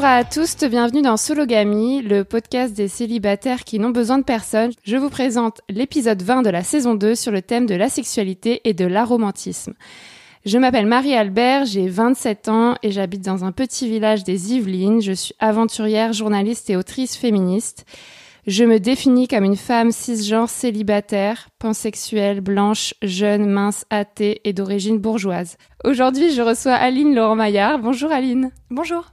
Bonjour à tous, bienvenue dans Sologamy, le podcast des célibataires qui n'ont besoin de personne. Je vous présente l'épisode 20 de la saison 2 sur le thème de la sexualité et de l'aromantisme. Je m'appelle Marie-Albert, j'ai 27 ans et j'habite dans un petit village des Yvelines. Je suis aventurière, journaliste et autrice féministe. Je me définis comme une femme cisgenre célibataire, pansexuelle, blanche, jeune, mince, athée et d'origine bourgeoise. Aujourd'hui, je reçois Aline Laurent-Maillard. Bonjour Aline. Bonjour.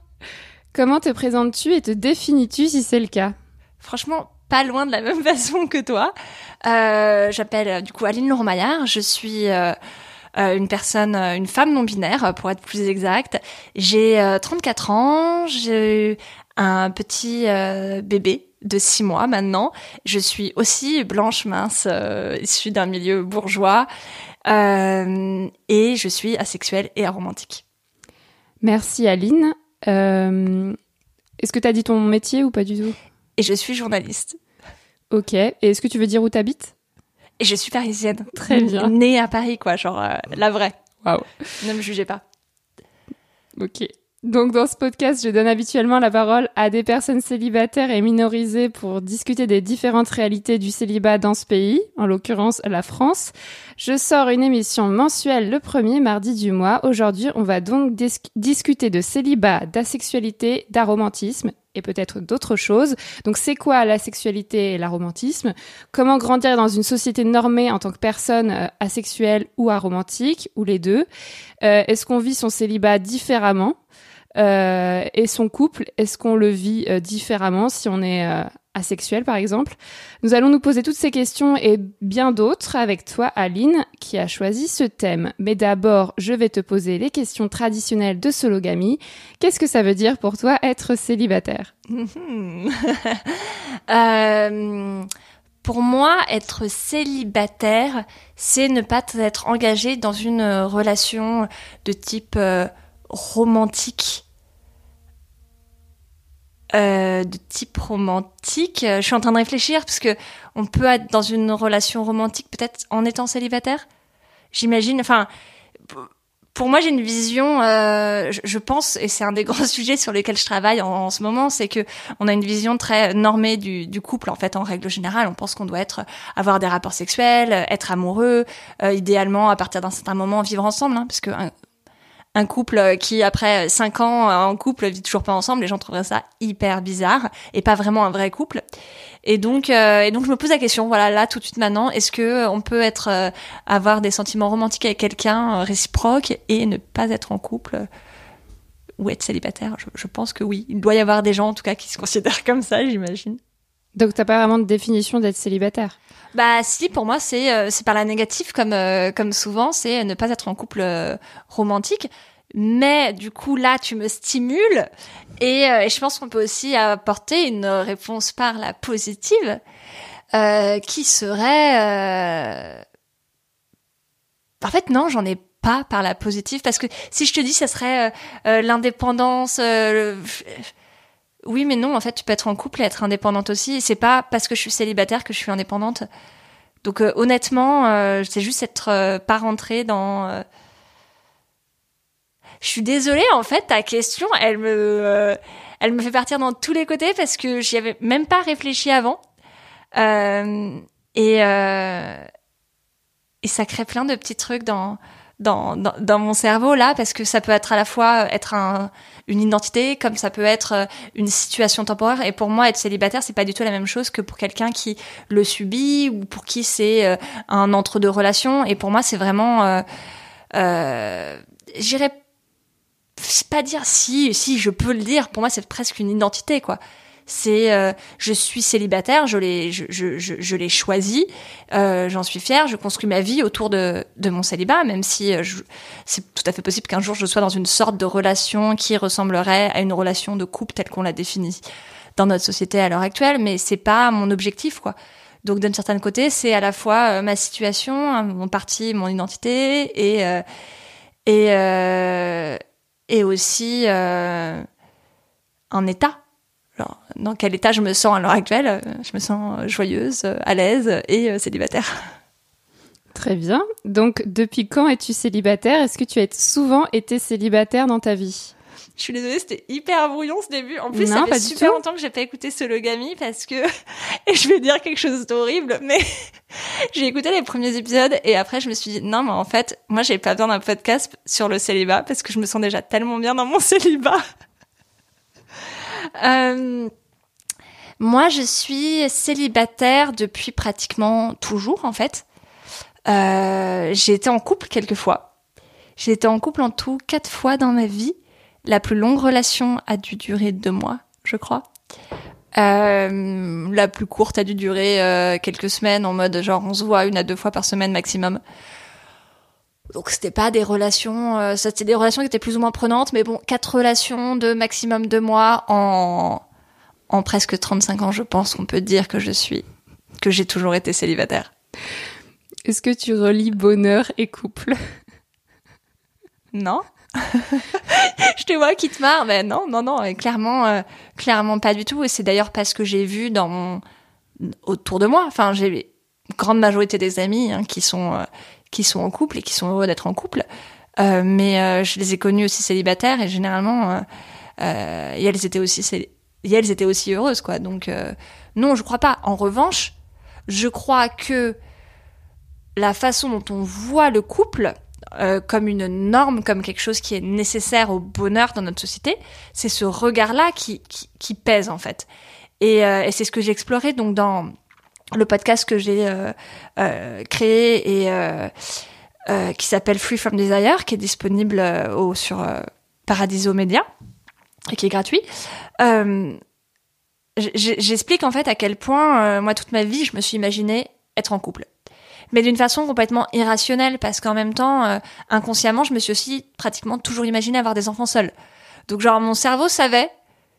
Comment te présentes-tu et te définis-tu si c'est le cas? Franchement, pas loin de la même façon que toi. Euh, J'appelle euh, du coup Aline Laurent-Maillard. Je suis euh, une personne, une femme non binaire pour être plus exact. J'ai 34 ans. J'ai un petit bébé de six mois maintenant. Je suis aussi blanche mince, euh, issue d'un milieu bourgeois, euh, et je suis asexuelle et aromantique. Merci Aline. Euh, est-ce que tu as dit ton métier ou pas du tout? Et je suis journaliste. Ok. Et est-ce que tu veux dire où t'habites? Et je suis parisienne. Très bien. Née à Paris, quoi, genre la vraie. Waouh. Ne me jugez pas. Ok. Donc dans ce podcast, je donne habituellement la parole à des personnes célibataires et minorisées pour discuter des différentes réalités du célibat dans ce pays, en l'occurrence la France. Je sors une émission mensuelle le premier mardi du mois. Aujourd'hui, on va donc discuter de célibat, d'asexualité, d'aromantisme et peut-être d'autres choses. Donc c'est quoi la sexualité et l'aromantisme? Comment grandir dans une société normée en tant que personne euh, asexuelle ou aromantique, ou les deux? Euh, Est-ce qu'on vit son célibat différemment? Euh, et son couple, est-ce qu'on le vit euh, différemment si on est euh, asexuel par exemple? Nous allons nous poser toutes ces questions et bien d'autres avec toi Aline qui a choisi ce thème. Mais d'abord, je vais te poser les questions traditionnelles de sologamie. Qu'est-ce que ça veut dire pour toi être célibataire? Pour moi, être célibataire, c'est ne pas être engagé dans une relation de type romantique euh, de type romantique. Je suis en train de réfléchir parce que on peut être dans une relation romantique peut-être en étant célibataire. J'imagine. Enfin, pour moi, j'ai une vision. Euh, je, pense, et c'est un des grands sujets sur lesquels je travaille en, ce moment, c'est que on a une vision très normée du, couple. En fait, en règle générale, on pense qu'on doit être avoir des rapports sexuels, être amoureux, euh, idéalement à partir d'un certain moment vivre ensemble, hein, parce que un couple qui après cinq ans en couple vit toujours pas ensemble, les gens trouveraient ça hyper bizarre et pas vraiment un vrai couple. Et donc euh, et donc je me pose la question, voilà là tout de suite maintenant, est-ce que on peut être euh, avoir des sentiments romantiques avec quelqu'un euh, réciproque et ne pas être en couple ou être célibataire? Je, je pense que oui, il doit y avoir des gens en tout cas qui se considèrent comme ça, j'imagine. Donc t'as pas vraiment de définition d'être célibataire? Bah si, pour moi c'est euh, c'est par la négative comme euh, comme souvent, c'est ne pas être en couple euh, romantique. Mais du coup là tu me stimules et, et je pense qu'on peut aussi apporter une réponse par la positive qui serait en fait non j'en ai pas par la positive parce que si je te dis ça serait l'indépendance oui, mais non, en fait, tu peux être en couple et être indépendante aussi. C'est pas parce que je suis célibataire que je suis indépendante. Donc euh, honnêtement, euh, c'est juste être euh, pas rentrée dans. Je suis désolée, en fait, ta question, elle me, elle me fait partir dans tous les côtés parce que j'y avais même pas réfléchi avant. et et ça crée plein de petits trucs dans dans, dans, mon cerveau là parce que ça peut être à la fois être un, une identité comme ça peut être euh, une situation temporaire. Et pour moi être célibataire c'est pas du tout la même chose que pour quelqu'un qui le subit ou pour qui c'est euh, un entre deux relations. Et pour moi c'est vraiment euh, euh, j'irais pas dire si si je peux le dire. Pour moi c'est presque une identité quoi c'est euh, je suis célibataire, je l'ai je, je, je, l'ai choisi, euh, j'en suis fière, je construis ma vie autour de, de mon célibat, même si euh, c'est tout à fait possible qu'un jour je sois dans une sorte de relation qui ressemblerait à une relation de couple telle qu'on l'a définie dans notre société à l'heure actuelle, mais c'est pas mon objectif quoi. Donc d'un certain côté, c'est à la fois ma situation, mon parti, mon identité et et et aussi un état dans quel état je me sens à l'heure actuelle. Je me sens joyeuse, à l'aise et euh, célibataire. Très bien. Donc, depuis quand es-tu célibataire? Est-ce que tu as souvent été célibataire dans ta vie? Je suis désolée, c'était hyper brouillon ce début. En plus, ça fait super longtemps que j'ai pas écouté Sologamy parce que, et je vais dire quelque chose d'horrible, mais j'ai écouté les premiers épisodes et après je me suis dit, non, mais en fait, moi j'ai pas besoin d'un podcast sur le célibat parce que je me sens déjà tellement bien dans mon célibat. Euh, moi, je suis célibataire depuis pratiquement toujours, en fait. Euh, j'ai été en couple quelques fois. J'ai été en couple en tout quatre fois dans ma vie. La plus longue relation a dû durer deux mois, je crois. Euh, la plus courte a dû durer quelques semaines, en mode genre on se voit une à deux fois par semaine maximum. Donc c'était pas des relations, euh, c'était des relations qui étaient plus ou moins prenantes, mais bon, quatre relations de maximum deux mois en en presque 35 ans, je pense qu'on peut dire que je suis, que j'ai toujours été célibataire. Est-ce que tu relis bonheur et couple? Non. je te vois qui te marre, mais non, non, non, clairement, euh, clairement pas du tout. Et c'est d'ailleurs parce que j'ai vu dans mon autour de moi. Enfin, j'ai une grande majorité des amis hein, qui sont euh, qui sont en couple et qui sont heureux d'être en couple. Euh, mais je les ai connus aussi célibataires et généralement, et elles étaient aussi étaient aussi heureuses, quoi. Donc, euh, non, je crois pas. En revanche, je crois que la façon dont on voit le couple euh, comme une norme, comme quelque chose qui est nécessaire au bonheur dans notre société, c'est ce regard-là qui, pèse, en fait. Et, euh, et c'est ce que j'ai exploré, donc, dans le podcast que j'ai créé et qui s'appelle Free From Desire, qui est disponible au, sur Paradiso Media et qui est gratuit. Euh, J'explique en fait à quel point, euh, moi, toute ma vie, je me suis imaginé être en couple. Mais d'une façon complètement irrationnelle, parce qu'en même temps, euh, inconsciemment, je me suis aussi pratiquement toujours imaginé avoir des enfants seuls. Donc genre, mon cerveau savait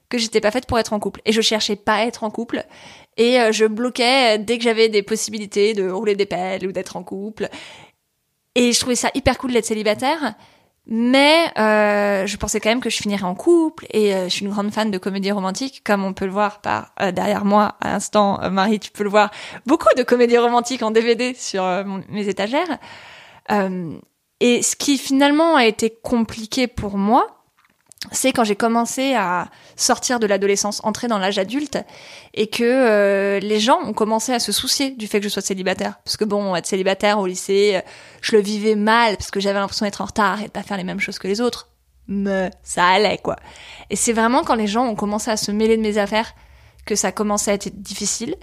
que j'étais pas faite pour être en couple. Et je cherchais pas à être en couple. Et euh, je bloquais dès que j'avais des possibilités de rouler des pelles ou d'être en couple. Et je trouvais ça hyper cool d'être célibataire. Mais euh, je pensais quand même que je finirais en couple et euh, je suis une grande fan de comédies romantiques, comme on peut le voir par euh, derrière moi à l'instant, Marie, tu peux le voir, beaucoup de comédies romantiques en DVD sur mes étagères. et ce qui finalement a été compliqué pour moi, c'est quand j'ai commencé à sortir de l'adolescence, entrer dans l'âge adulte, et que euh, les gens ont commencé à se soucier du fait que je sois célibataire. Parce que bon, être célibataire au lycée, euh, je le vivais mal, parce que j'avais l'impression d'être en retard et de pas faire les mêmes choses que les autres. Mais ça allait, quoi. Et c'est vraiment quand les gens ont commencé à se mêler de mes affaires que ça commençait à être difficile.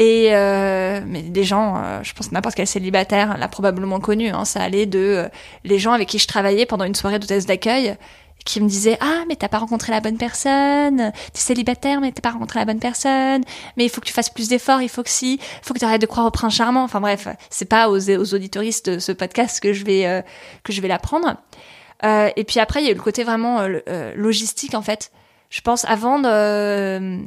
Et euh, mais des gens, je pense n'importe quel célibataire l'a probablement connu. Hein, ça allait de les gens avec qui je travaillais pendant une soirée d'hôtesse d'accueil qui me disait ah mais t'as pas rencontré la bonne personne. T'es célibataire mais t'as pas rencontré la bonne personne. Mais il faut que tu fasses plus d'efforts il faut que si. Il faut que tu arrêtes de croire au prince charmant enfin bref c'est pas aux, aux auditoristes de ce podcast que je vais euh, que je vais l'apprendre. Euh, et puis après il y a eu le côté vraiment euh, euh, logistique en fait. Je pense avant de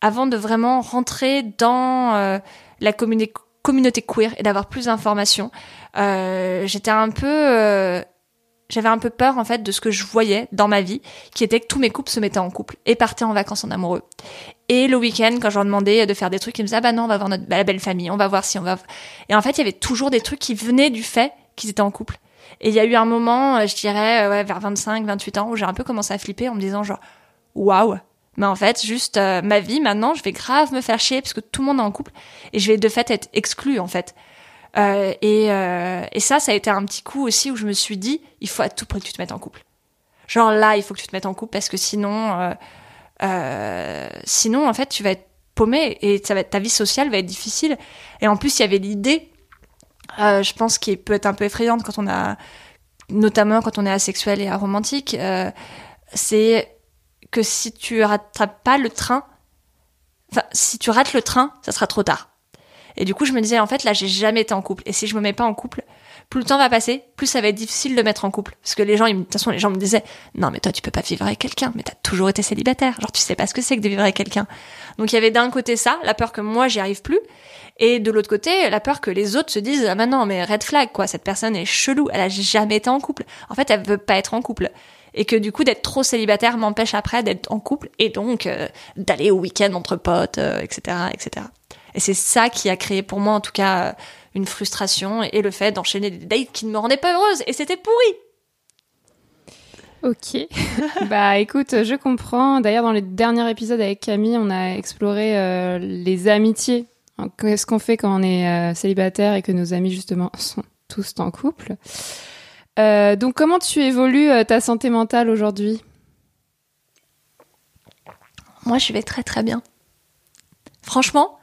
avant de vraiment rentrer dans la communauté queer et d'avoir plus d'informations j'étais un peu j'avais un peu peur en fait de ce que je voyais dans ma vie, qui était que tous mes couples se mettaient en couple et partaient en vacances en amoureux. Et le week-end, quand je leur demandais de faire des trucs, ils me disaient ah bah non, on va voir notre la belle famille, on va voir si on va. Et en fait, il y avait toujours des trucs qui venaient du fait qu'ils étaient en couple. Et il y a eu un moment, euh, je dirais euh, ouais, vers 25, 28 ans, où j'ai un peu commencé à flipper en me disant genre waouh. Mais en fait, juste euh, ma vie maintenant, je vais grave me faire chier parce que tout le monde est en couple et je vais de fait être exclue en fait. Euh, et, euh, et ça, ça a été un petit coup aussi où je me suis dit, il faut à tout prix que tu te mettes en couple. Genre là, il faut que tu te mettes en couple parce que sinon, euh, euh sinon en fait, tu vas être paumé et ça va être, ta vie sociale va être difficile. Et en plus, il y avait l'idée, euh, je pense, qui peut être un peu effrayante quand on a, notamment quand on est asexuel et aromantique, c'est que si tu rattrapes pas le train, enfin, si tu rates le train, ça sera trop tard. Et du coup, je me disais, en fait, là, j'ai jamais été en couple. Et si je me mets pas en couple, plus le temps va passer, plus ça va être difficile de mettre en couple. Parce que les gens, de toute façon, les gens me disaient, non, mais toi, tu peux pas vivre avec quelqu'un, mais t'as toujours été célibataire. Genre, tu sais pas ce que c'est que de vivre avec quelqu'un. Donc, il y avait d'un côté ça, la peur que moi, j'y arrive plus. Et de l'autre côté, la peur que les autres se disent, ah, non, mais red flag, quoi, cette personne est chelou, elle a jamais été en couple. En fait, elle veut pas être en couple et que du coup d'être trop célibataire m'empêche après d'être en couple et donc euh, d'aller au week-end entre potes, etc., euh, etc. Et c'est ça qui a créé pour moi, en tout cas, une frustration et le fait d'enchaîner des dates qui ne me rendaient pas heureuse. Et c'était pourri. Ok. bah écoute, je comprends. D'ailleurs, dans les derniers épisodes avec Camille, on a exploré euh, les amitiés. Qu'est-ce qu'on fait quand on est euh, célibataire et que nos amis justement sont tous en couple? Euh, donc comment tu évolues ta santé mentale aujourd'hui? Moi, je vais très très bien. Franchement,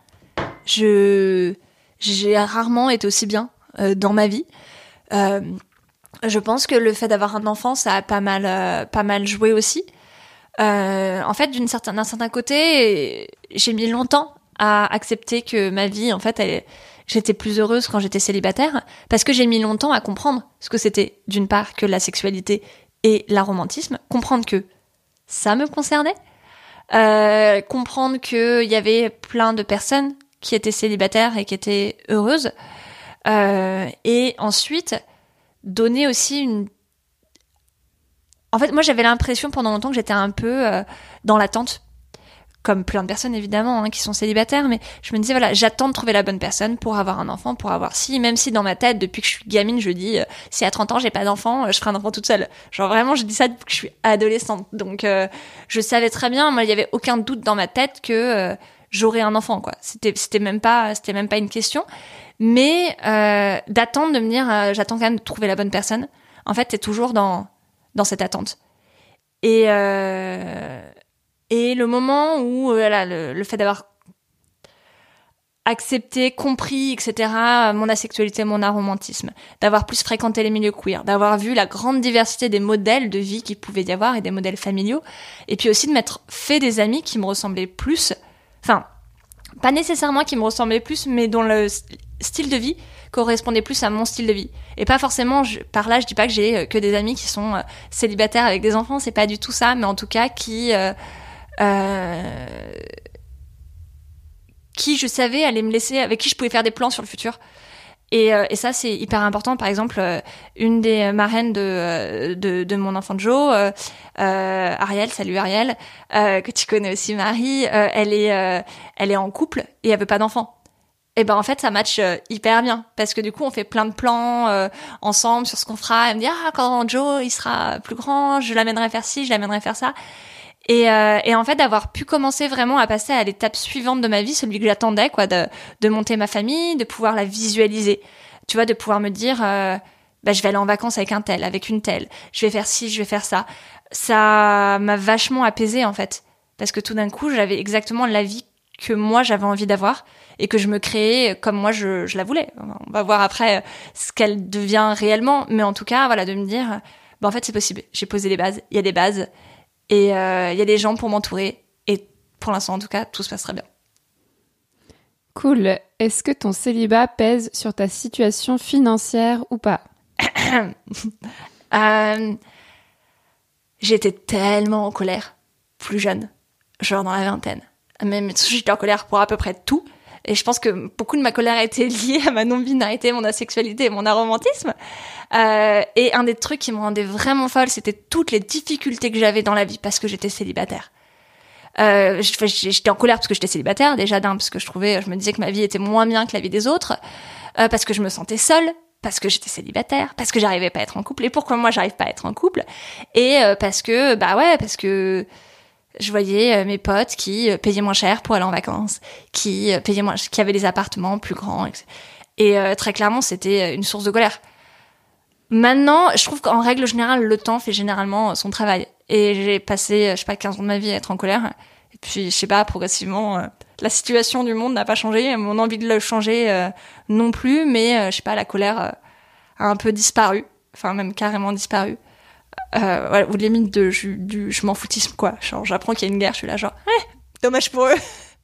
je j'ai rarement été aussi bien dans ma vie. Je pense que le fait d'avoir un enfant, ça a pas mal, euh, pas mal joué aussi. Euh, en fait, d'une certaine, d'un certain côté, j'ai mis longtemps à accepter que ma vie, en fait, elle, j'étais plus heureuse quand j'étais célibataire, parce que j'ai mis longtemps à comprendre ce que c'était, d'une part, que la sexualité et l'aromantisme, comprendre que ça me concernait, euh, comprendre qu'il y avait plein de personnes qui étaient célibataires et qui étaient heureuses, euh, et ensuite donner aussi une en fait, moi, j'avais l'impression pendant longtemps que j'étais un peu euh, dans l'attente, comme plein de personnes évidemment hein, qui sont célibataires, mais je me disais voilà, j'attends de trouver la bonne personne pour avoir un enfant, pour avoir si, même si dans ma tête, depuis que je suis gamine, je dis euh, si à 30 ans j'ai pas d'enfant, je ferai un enfant toute seule. Genre vraiment, je dis ça depuis que je suis adolescente, donc je savais très bien, moi, il y avait aucun doute dans ma tête que j'aurais un enfant, quoi. C'était, c'était même pas, c'était même pas une question mais euh, d'attendre de me dire euh, j'attends quand même de trouver la bonne personne. En fait, t'es toujours dans dans cette attente. Et euh, et le moment où voilà le, fait d'avoir accepté, compris, etc. mon asexualité, mon aromantisme, d'avoir plus fréquenté les milieux queer, d'avoir vu la grande diversité des modèles de vie qu'il pouvait y avoir et des modèles familiaux, et puis aussi de m'être fait des amis qui me ressemblaient plus, enfin pas nécessairement qui me ressemblaient plus, mais dont le style de vie correspondait plus à mon style de vie. Et pas forcément, par là, je dis pas que j'ai euh, que des amis qui sont euh, célibataires avec des enfants, c'est pas du tout ça, mais en tout cas qui, euh, qui je savais allait me laisser, avec qui je pouvais faire des plans sur le futur. Et, et ça, c'est hyper important. Par exemple, une des marraines de, de, de mon enfant Joe, Ariel, salut Ariel, que tu connais aussi Marie, elle est, elle est en couple et elle veut pas d'enfant et ben en fait ça match euh, hyper bien parce que du coup on fait plein de plans euh, ensemble sur ce qu'on fera. Elle me dit ah quand Joe il sera plus grand, je l'amènerai faire ci, je l'amènerai faire ça. Et, euh, et en fait d'avoir pu commencer vraiment à passer à l'étape suivante de ma vie, celui que j'attendais quoi, de, de monter ma famille, de pouvoir la visualiser, tu vois, de pouvoir me dire bah, je vais aller en vacances avec un tel, avec une telle, je vais faire ci, je vais faire ça. Ça m'a vachement apaisé en fait parce que tout d'un coup j'avais exactement la vie que moi j'avais envie d'avoir et que je me créais comme moi je, je la voulais. On va voir après ce qu'elle devient réellement, mais en tout cas, voilà, de me dire, bah en fait c'est possible. J'ai posé les bases, il y a des bases et euh, il y a des gens pour m'entourer et pour l'instant en tout cas tout se passe très bien. Cool. Est-ce que ton célibat pèse sur ta situation financière ou pas? Euh, J'étais tellement en colère plus jeune, genre dans la vingtaine. Même j'étais en colère pour à peu près tout. Et je pense que beaucoup de ma colère été liée à ma non-binarité, mon asexualité et mon aromantisme. Euh, et un des trucs qui me rendait vraiment folle, c'était toutes les difficultés que j'avais dans la vie parce que j'étais célibataire. Euh, j'étais en colère parce que j'étais célibataire déjà d'un parce que je trouvais je me disais que ma vie était moins bien que la vie des autres euh, parce que je me sentais seule parce que j'étais célibataire parce que j'arrivais pas à être en couple et pourquoi moi j'arrive pas à être en couple? Et parce que bah ouais parce que je voyais euh, mes potes qui euh, payaient moins cher pour aller en vacances, qui euh, payaient moins, qui avaient des appartements plus grands, et très clairement c'était une source de colère. Maintenant, je trouve qu'en règle générale, le temps fait généralement son travail. Et j'ai passé, je sais pas, 15 ans de ma vie à être en colère. Et puis, je sais pas, progressivement, la situation du monde n'a pas changé. Mon envie de le changer non plus. Mais, je sais pas, la colère a un peu disparu. Enfin, même carrément disparu euh, voilà, ou limite de du je m'en foutisme quoi. Genre j'apprends qu'il y a une guerre, je suis là genre eh, dommage pour eux.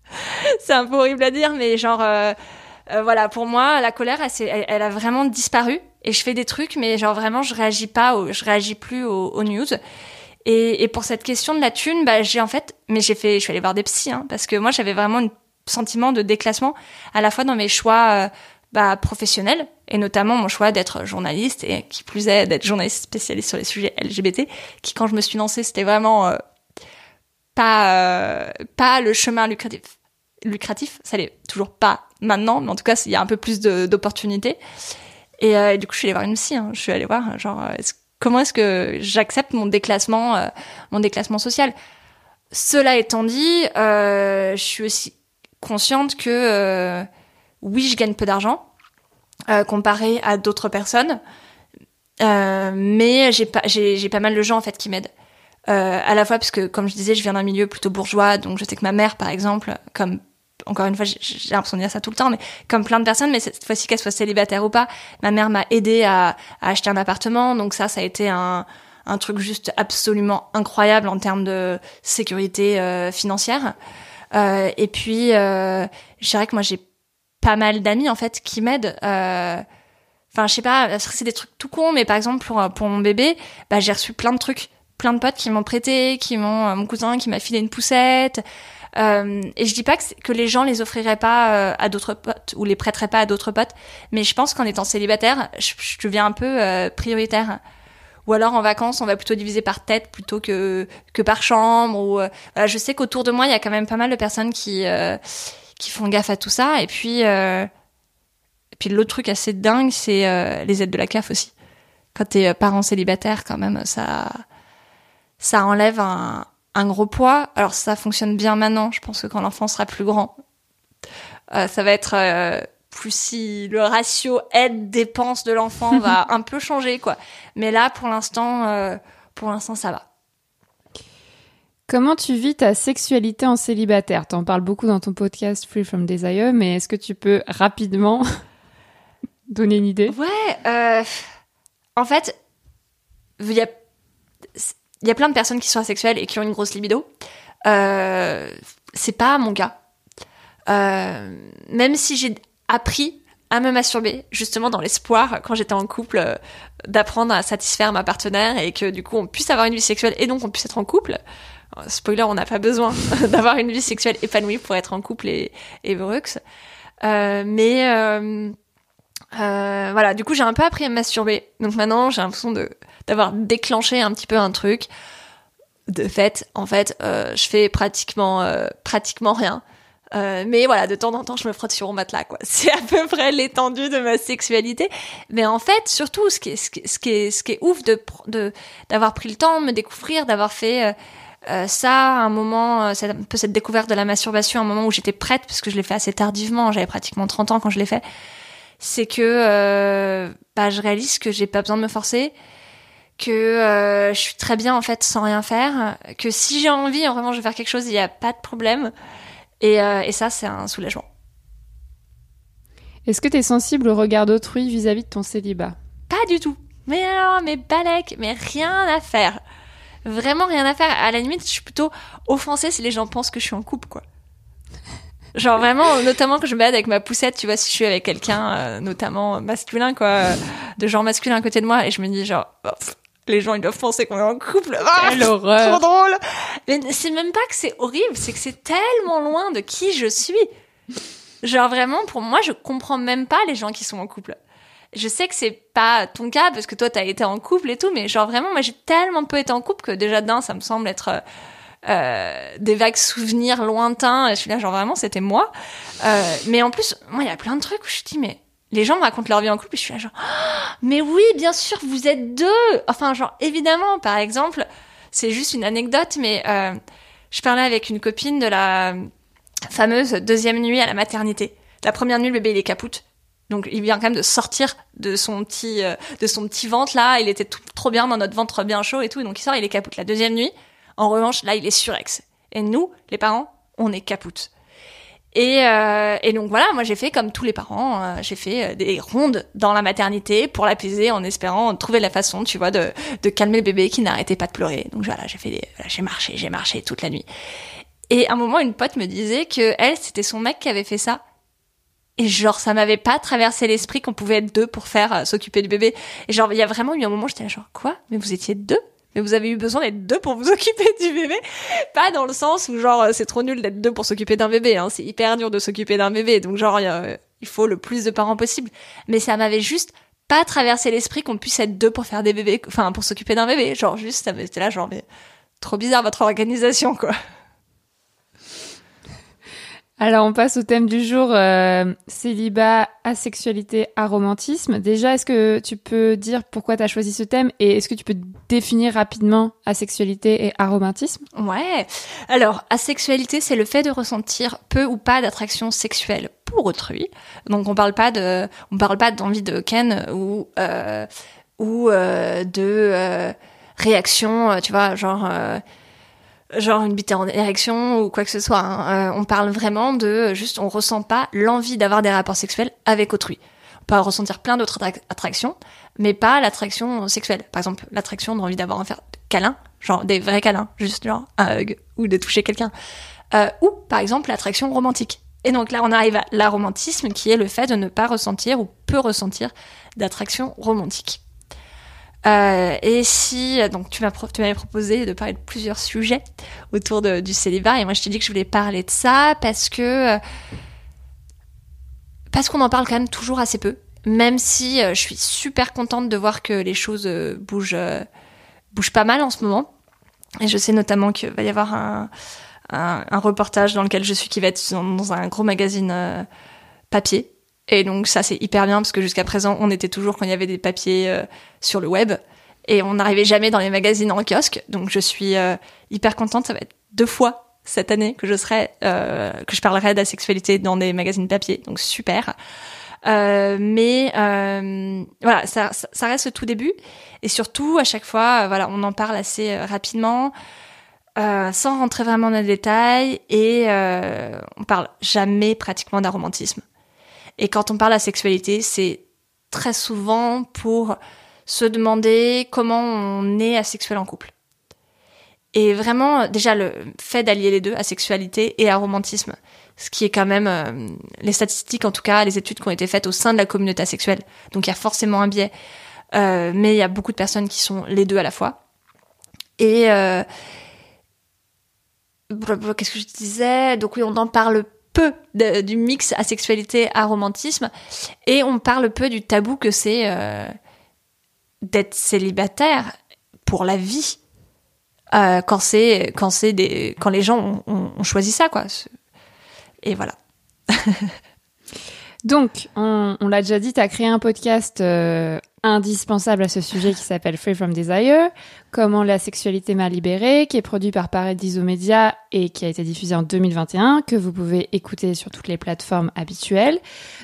c'est un peu horrible à dire, mais genre euh, euh, voilà pour moi la colère elle, elle, a vraiment disparu et je fais des trucs, mais genre vraiment je réagis pas, je réagis plus aux, news. Et, et, pour cette question de la thune, bah j'ai en fait, mais j'ai fait, je suis allée voir des psys hein, parce que moi j'avais vraiment un sentiment de déclassement à la fois dans mes choix euh, bah, professionnel et notamment mon choix d'être journaliste et qui plus est d'être journaliste spécialiste sur les sujets LGBT qui quand je me suis lancée c'était vraiment euh, pas euh, pas le chemin lucratif lucratif ça l'est toujours pas maintenant mais en tout cas il y a un peu plus d'opportunités et, euh, du coup je suis allée voir une psy hein. je suis allée voir genre comment est-ce que j'accepte mon déclassement, euh, mon déclassement social? Cela étant dit, euh, je suis aussi consciente que euh, oui, je gagne peu d'argent comparé à d'autres personnes, mais j'ai pas, j'ai pas mal de gens en fait qui m'aident. à la fois parce que, comme je disais, je viens d'un milieu plutôt bourgeois, donc je sais que ma mère, par exemple, comme encore une fois, j'ai l'impression de dire ça tout le temps, mais comme plein de personnes, mais cette fois-ci qu'elle soit célibataire ou pas, ma mère m'a aidé à, à, acheter un appartement, donc ça, ça a été un, un truc juste absolument incroyable en termes de sécurité euh, financière. Euh, et puis, euh, je dirais que moi, j'ai pas mal d'amis en fait qui m'aident. Euh, enfin, je sais pas, c'est des trucs tout cons, mais par exemple pour pour mon bébé, bah j'ai reçu plein de trucs, plein de potes qui m'ont prêté, qui m'ont mon cousin qui m'a filé une poussette. Euh, et je dis pas que, que, les gens les offriraient pas euh, à d'autres potes ou les prêteraient pas à d'autres potes, mais je pense qu'en étant célibataire, je, je deviens un peu euh, prioritaire. Ou alors en vacances, on va plutôt diviser par tête plutôt que que par chambre. Ou je sais qu'autour de moi, il y a quand même pas mal de personnes qui qui font gaffe à tout ça. Et puis et puis l'autre truc assez dingue, c'est les aides de la CAF aussi. Quand t'es parent célibataire, quand même, ça ça enlève un, un gros poids. Alors ça fonctionne bien maintenant. Je pense que quand l'enfant sera plus grand, euh, ça va être euh, plus si le ratio aide dépense de l'enfant va un peu changer quoi. Mais là pour l'instant, euh, pour l'instant ça va. Comment tu vis ta sexualité en célibataire? T'en parles beaucoup dans ton podcast Free from Desire, mais est-ce que tu peux rapidement donner une idée? Ouais. en fait, il y a il y a plein de personnes qui sont asexuelles et qui ont une grosse libido. Euh, c'est pas mon cas. Euh, même si j'ai appris à me masturber, justement dans l'espoir, quand j'étais en couple, euh, d'apprendre à satisfaire ma partenaire et que du coup on puisse avoir une vie sexuelle et donc on puisse être en couple. Euh, spoiler, on n'a pas besoin d'avoir une vie sexuelle épanouie pour être en couple et, et Euh, mais euh, voilà, du coup j'ai un peu appris à me masturber. Donc maintenant j'ai l'impression de d'avoir déclenché un petit peu un truc. De fait, en fait, euh, je fais pratiquement, euh, pratiquement rien. Euh, mais voilà, de temps en temps, je me frotte sur mon matelas, quoi. C'est à peu près l'étendue de ma sexualité. Mais en fait, surtout, ce qui est, ce qui est, ce qui est, ce qui est ouf de, de, d'avoir pris le temps de me découvrir, d'avoir fait euh, euh ça à un moment, un peu cette découverte de la masturbation, à un moment où j'étais prête, parce que je l'ai fait assez tardivement, j'avais pratiquement 30 ans quand je l'ai fait, c'est que bah, je réalise que j'ai pas besoin de me forcer, que euh, je suis très bien en fait sans rien faire, que si j'ai envie vraiment je vais faire quelque chose, il n'y a pas de problème. Et, euh, et ça, c'est un soulagement. Est-ce que tu es sensible au regard d'autrui vis-à-vis de ton célibat? Pas du tout. Mais alors, mais balèque, mais rien à faire. Vraiment rien à faire. À la limite, je suis plutôt offensée si les gens pensent que je suis en couple, quoi. Genre vraiment, notamment que je me balade avec ma poussette, tu vois, si je suis avec quelqu'un, euh, notamment masculin, quoi, de genre masculin à côté de moi, et je me dis genre, oh, les gens ils doivent penser qu'on est en couple. Ah, Quelle horreur. Trop drôle. Mais c'est même pas que c'est horrible, c'est que c'est tellement loin de qui je suis. Genre vraiment, pour moi, je comprends même pas les gens qui sont en couple. Je sais que c'est pas ton cas parce que toi t'as été en couple et tout, mais genre vraiment, moi j'ai tellement peu été en couple que déjà d'un, ça me semble être euh, des vagues souvenirs lointains. Et je suis là, genre vraiment, c'était moi. Euh, mais en plus, moi, il y a plein de trucs où je dis, mais les gens me racontent leur vie en couple et je suis là genre ah, mais oui bien sûr vous êtes deux enfin genre évidemment par exemple c'est juste une anecdote mais euh, je parlais avec une copine de la fameuse deuxième nuit à la maternité la première nuit le bébé il est capoute donc il vient quand même de sortir de son petit euh, de son petit ventre là il était trop bien dans notre ventre bien chaud et tout donc il sort il est capoute la deuxième nuit en revanche là il est surex et nous les parents on est capoute et, euh, et, donc voilà, moi j'ai fait comme tous les parents, euh, j'ai fait euh, des rondes dans la maternité pour l'apaiser en espérant trouver la façon, tu vois, de, de calmer le bébé qui n'arrêtait pas de pleurer. Donc voilà, j'ai fait, des, j'ai marché, j'ai marché toute la nuit. Et à un moment, une pote me disait que elle, c'était son mec qui avait fait ça. Et genre, ça m'avait pas traversé l'esprit qu'on pouvait être deux pour faire s'occuper du bébé. Et genre, il y a vraiment eu un moment, j'étais là genre quoi? Mais vous étiez deux? Mais vous avez eu besoin d'être deux pour vous occuper du bébé? Pas dans le sens où genre c'est trop nul d'être deux pour s'occuper d'un bébé. Hein. C'est hyper dur de s'occuper d'un bébé. Donc genre il faut le plus de parents possible. Mais ça m'avait juste pas traversé l'esprit qu'on puisse être deux pour faire des bébés, enfin pour s'occuper d'un bébé. Genre juste, ça c'était là genre mais trop bizarre votre organisation quoi. Alors, on passe au thème du jour, euh, célibat, asexualité, aromantisme. Déjà, est-ce que tu peux dire pourquoi tu as choisi ce thème et est-ce que tu peux définir rapidement asexualité et aromantisme? Ouais. Alors, asexualité, c'est le fait de ressentir peu ou pas d'attraction sexuelle pour autrui. Donc, on parle pas parle pas d'envie de ken ou euh, euh, de réaction, tu vois, genre genre une bite en érection ou quoi que ce soit. Hein. Euh, on parle vraiment de juste, on ressent pas l'envie d'avoir des rapports sexuels avec autrui. On peut ressentir plein d'autres attractions, mais pas l'attraction sexuelle. Par exemple, l'attraction d'envie d'avoir un faire câlin, genre des vrais câlins, juste genre un hug ou de toucher quelqu'un. Euh, ou par exemple l'attraction romantique. Et donc là, on arrive à l'aromantisme, qui est le fait de ne pas ressentir ou peu ressentir d'attraction romantique. Euh, et si donc tu m'avais proposé de parler de plusieurs sujets autour du célibat et moi je t'ai dit que je voulais parler de ça parce que euh, parce qu'on en parle quand même toujours assez peu même si euh, je suis super contente de voir que les choses euh, bougent bougent pas mal en ce moment. Et je sais notamment qu'il va y avoir un, un, reportage dans lequel je suis qui va être dans un gros magazine papier et donc ça c'est hyper bien parce que jusqu'à présent on était toujours quand il y avait des papiers euh, sur le web et on n'arrivait jamais dans les magazines en kiosque. Donc je suis euh, hyper contente. Ça va être deux fois cette année que je serai euh, que je parlerai d'asexualité dans des magazines papier. Donc super. mais voilà, ça, ça, reste le tout début et surtout à chaque fois, voilà, on en parle assez rapidement. sans rentrer vraiment dans les détails et on parle jamais pratiquement d'aromantisme. Et quand on parle à sexualité, c'est très souvent pour se demander comment on est asexuel en couple. Et vraiment, déjà, le fait d'allier les deux, asexualité et aromantisme, ce qui est quand même euh, les statistiques, en tout cas, les études qui ont été faites au sein de la communauté asexuelle. Donc il y a forcément un biais, euh, mais il y a beaucoup de personnes qui sont les deux à la fois. Et euh, qu'est-ce que je disais? Donc oui, on en parle peu du mix asexualité aromantisme et on parle peu du tabou que c'est euh, d'être célibataire pour la vie euh, quand c'est quand c'est des quand les gens ont, choisi ça quoi. Et voilà. Donc on, l'a déjà dit tu as créé un podcast euh, indispensable à ce sujet qui s'appelle Free from Desire, Comment la sexualité m'a libérée, qui est produit par Paradiso Media et qui a été diffusé en 2021, que vous pouvez écouter sur toutes les plateformes habituelles.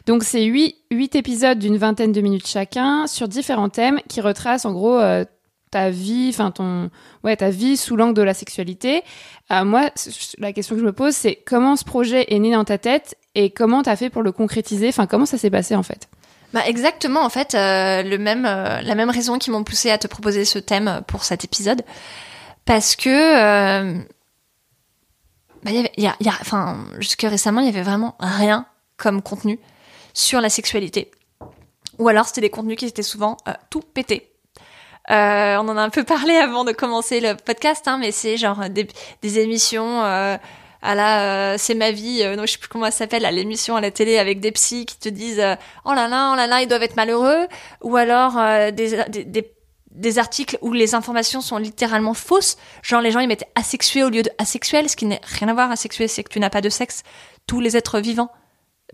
Donc c'est huit, huit épisodes d'une vingtaine de minutes chacun sur différents thèmes qui retracent en gros euh, ta vie, enfin ton, ouais, ta vie sous l'angle de la sexualité. Euh, moi, la question que je me pose, c'est comment ce projet est né dans ta tête et comment t'as fait pour le concrétiser? Enfin, comment ça s'est passé en fait? Bah exactement, en fait, euh, le même, euh, la même raison qui m'ont poussé à te proposer ce thème pour cet épisode, parce que euh, bah, a, y a, enfin, jusque récemment, il y avait vraiment rien comme contenu sur la sexualité, ou alors c'était des contenus qui étaient souvent tout pétés. on en a un peu parlé avant de commencer le podcast, hein, mais c'est genre des, des émissions à la euh, c'est ma vie, euh, non, je sais plus comment elle s'appelle, à l'émission à la télé avec des psys qui te disent euh, oh là là, oh là là, ils doivent être malheureux, ou alors des, des, des, articles où les informations sont littéralement fausses, genre les gens ils mettent asexué au lieu de asexuel, ce qui n'est rien à voir, asexué c'est que tu n'as pas de sexe, tous les êtres vivants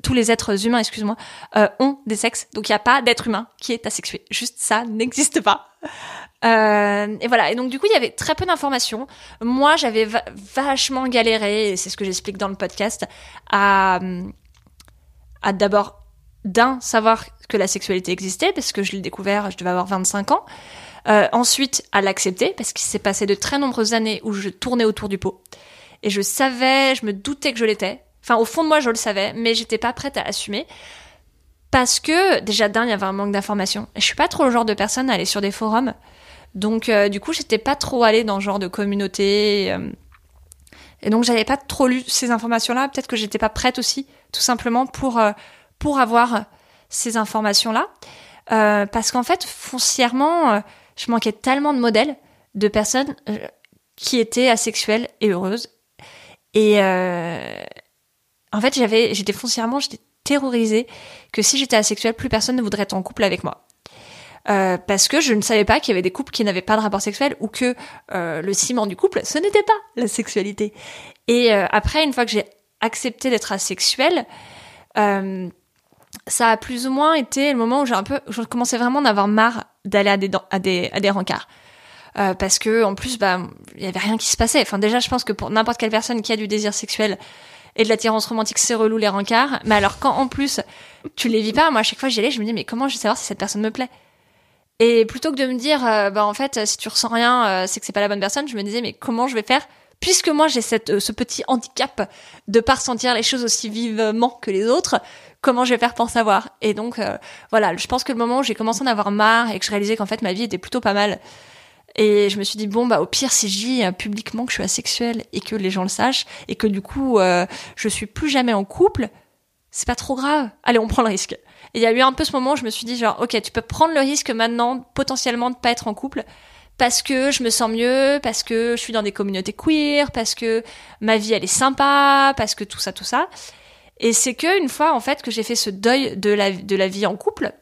tous les êtres humains, excuse-moi, ont des sexes. Donc il n'y a pas d'être humain qui est asexué. Juste ça n'existe pas. Euh, et voilà. Et donc du coup, il y avait très peu d'informations. Moi, j'avais vachement galéré, et c'est ce que j'explique dans le podcast, à, à d'abord d'un savoir que la sexualité existait parce que je l'ai découvert, je devais avoir 25 ans. Euh, ensuite, à l'accepter parce qu'il s'est passé de très nombreuses années où je tournais autour du pot et je savais, je me doutais que je l'étais. Enfin, au fond de moi, je le savais, mais j'étais pas prête à assumer parce que déjà d'un, il y avait un manque d'informations. Je suis pas trop le genre de personne à aller sur des forums donc euh, du coup, j'étais pas trop allée dans ce genre de communauté. Euh, et donc j'avais pas trop lu ces informations-là. Peut-être que j'étais pas prête aussi, tout simplement pour euh, pour avoir ces informations-là. parce qu'en fait, foncièrement, je manquais tellement de modèles de personnes qui étaient asexuelles et heureuses. Et en fait, j'avais, j'étais foncièrement, j'étais terrorisée que si j'étais asexuelle, plus personne ne voudrait être en couple avec moi. Euh, parce que je ne savais pas qu'il y avait des couples qui n'avaient pas de rapport sexuel ou que euh, le ciment du couple, ce n'était pas la sexualité. Et euh, après, une fois que j'ai accepté d'être asexuelle, euh, ça a plus ou moins été le moment où j'ai un peu, je commençais vraiment à avoir marre d'aller à des, à des, à des rencarts. Parce que en plus bah il y avait rien qui se passait. Enfin déjà je pense que pour n'importe quelle personne qui a du désir sexuel et de l'attirance romantique c'est relou les rencarts. Mais alors quand en plus tu les vis pas, moi à chaque fois j'y allais je me dis mais comment je vais savoir si cette personne me plaît? Et plutôt que de me dire euh, bah en fait si tu ressens rien euh, c'est que c'est pas la bonne personne, je me disais mais comment je vais faire? Puisque moi j'ai cette ce petit handicap de pas ressentir les choses aussi vivement que les autres comment je vais faire pour savoir? Et donc voilà, je pense que le moment où j'ai commencé à en avoir marre et que je réalisais qu'en fait ma vie était plutôt pas mal, et je me suis dit bon bah au pire si je dis euh, publiquement que je suis asexuelle et que les gens le sachent et que du coup euh, je suis plus jamais en couple, c'est pas trop grave. Allez, on prend le risque. Et il y a eu un peu ce moment où je me suis dit genre OK, tu peux prendre le risque maintenant potentiellement de pas être en couple parce que je me sens mieux, parce que je suis dans des communautés queer, parce que ma vie elle est sympa, parce que tout ça tout ça. Et c'est que une fois en fait que j'ai fait ce deuil de la de la vie en couple,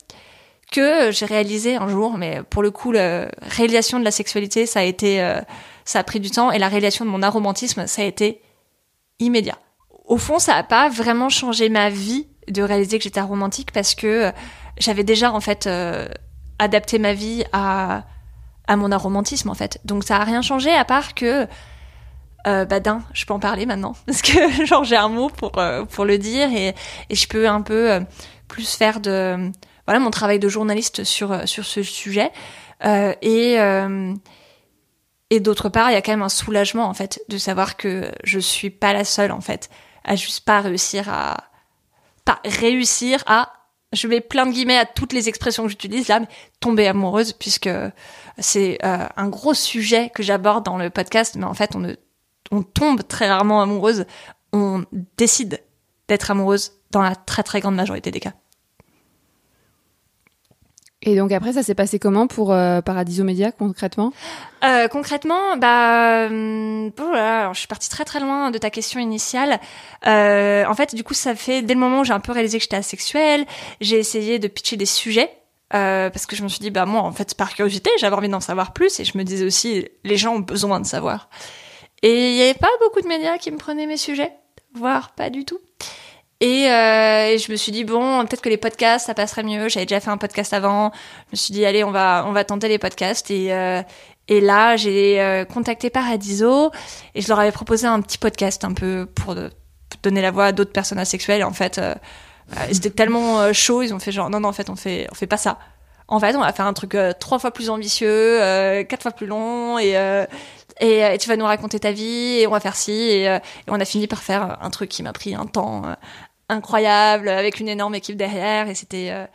que j'ai réalisé un jour, mais pour le coup, la réalisation de la sexualité, ça a été, euh, ça a pris du temps, et la réalisation de mon aromantisme, ça a été immédiat. Au fond, ça n'a pas vraiment changé ma vie de réaliser que j'étais aromantique parce que euh, j'avais déjà en fait euh, adapté ma vie à à mon aromantisme en fait. Donc ça a rien changé à part que euh, d'un, je peux en parler maintenant parce que genre j'ai un mot pour pour le dire et et je peux un peu plus faire de voilà mon travail de journaliste sur euh, ce sujet euh, et euh, et d'autre part il y a quand même un soulagement en fait de savoir que je suis pas la seule en fait à juste pas réussir à pas réussir à je mets plein de guillemets à toutes les expressions que j'utilise là, mais tomber amoureuse, puisque c'est un gros sujet que j'aborde dans le podcast, mais en fait, on, ne, on tombe très rarement amoureuse, on décide d'être amoureuse dans la très très grande majorité des cas. Et donc après, ça s'est passé comment pour euh, Paradiso Media concrètement? Euh, Concrètement, bah, euh, alors, je suis partie très très loin de ta question initiale. Euh, en fait, du coup, ça fait dès le moment où j'ai un peu réalisé que j'étais asexuelle, j'ai essayé de pitcher des sujets. Euh, parce que je me suis dit, bah moi, en fait, par curiosité, j'avais envie d'en savoir plus, et je me disais aussi, les gens ont besoin de savoir. Et il n'y avait pas beaucoup de médias qui me prenaient mes sujets, voire pas du tout. Euh, et, je me suis dit bon, peut-être que les podcasts ça passerait mieux. J'avais déjà fait un podcast avant. Je me suis dit allez, on va on va tenter les podcasts et euh, et là j'ai euh, contacté Paradiso et je leur avais proposé un petit podcast un peu pour, donner la voix à d'autres personnes asexuelles. Et en fait, ils étaient tellement chauds, ils ont fait genre non non en fait on fait on fait pas ça. En fait, on va faire un truc trois fois plus ambitieux, quatre fois plus long et et, tu vas nous raconter ta vie et on va faire ci et, et on a fini par faire un truc qui m'a pris un temps incroyable, avec une énorme équipe derrière, et c'était euh,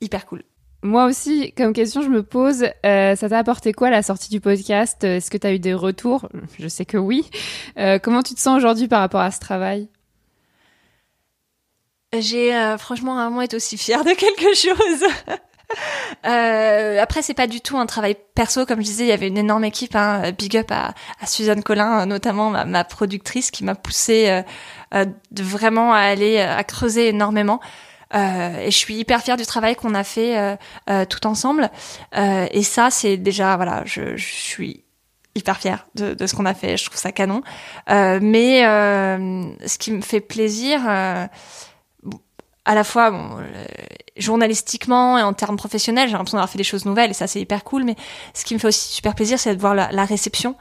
hyper cool. Moi aussi, comme question, je me pose, euh, ça t'a apporté quoi la sortie du podcast? Est-ce que tu as eu des retours? Je sais que oui. Euh, comment tu te sens aujourd'hui par rapport à ce travail? J'ai franchement rarement été aussi fière de quelque chose. Euh, après, c'est pas du tout un travail perso, comme je disais, il y avait une énorme équipe. Hein, big up à, à Suzanne Collin, notamment ma, ma productrice, qui m'a poussée euh, euh de vraiment à aller à creuser énormément. Euh, et je suis hyper fière du travail qu'on a fait euh, tout ensemble. et ça, c'est déjà voilà, je, suis hyper fière de, ce qu'on a fait. Je trouve ça canon. mais ce qui me fait plaisir à la fois euh, journalistiquement et en termes professionnels, j'ai l'impression d'avoir fait des choses nouvelles et ça c'est hyper cool. Mais ce qui me fait aussi super plaisir, c'est de voir la, réception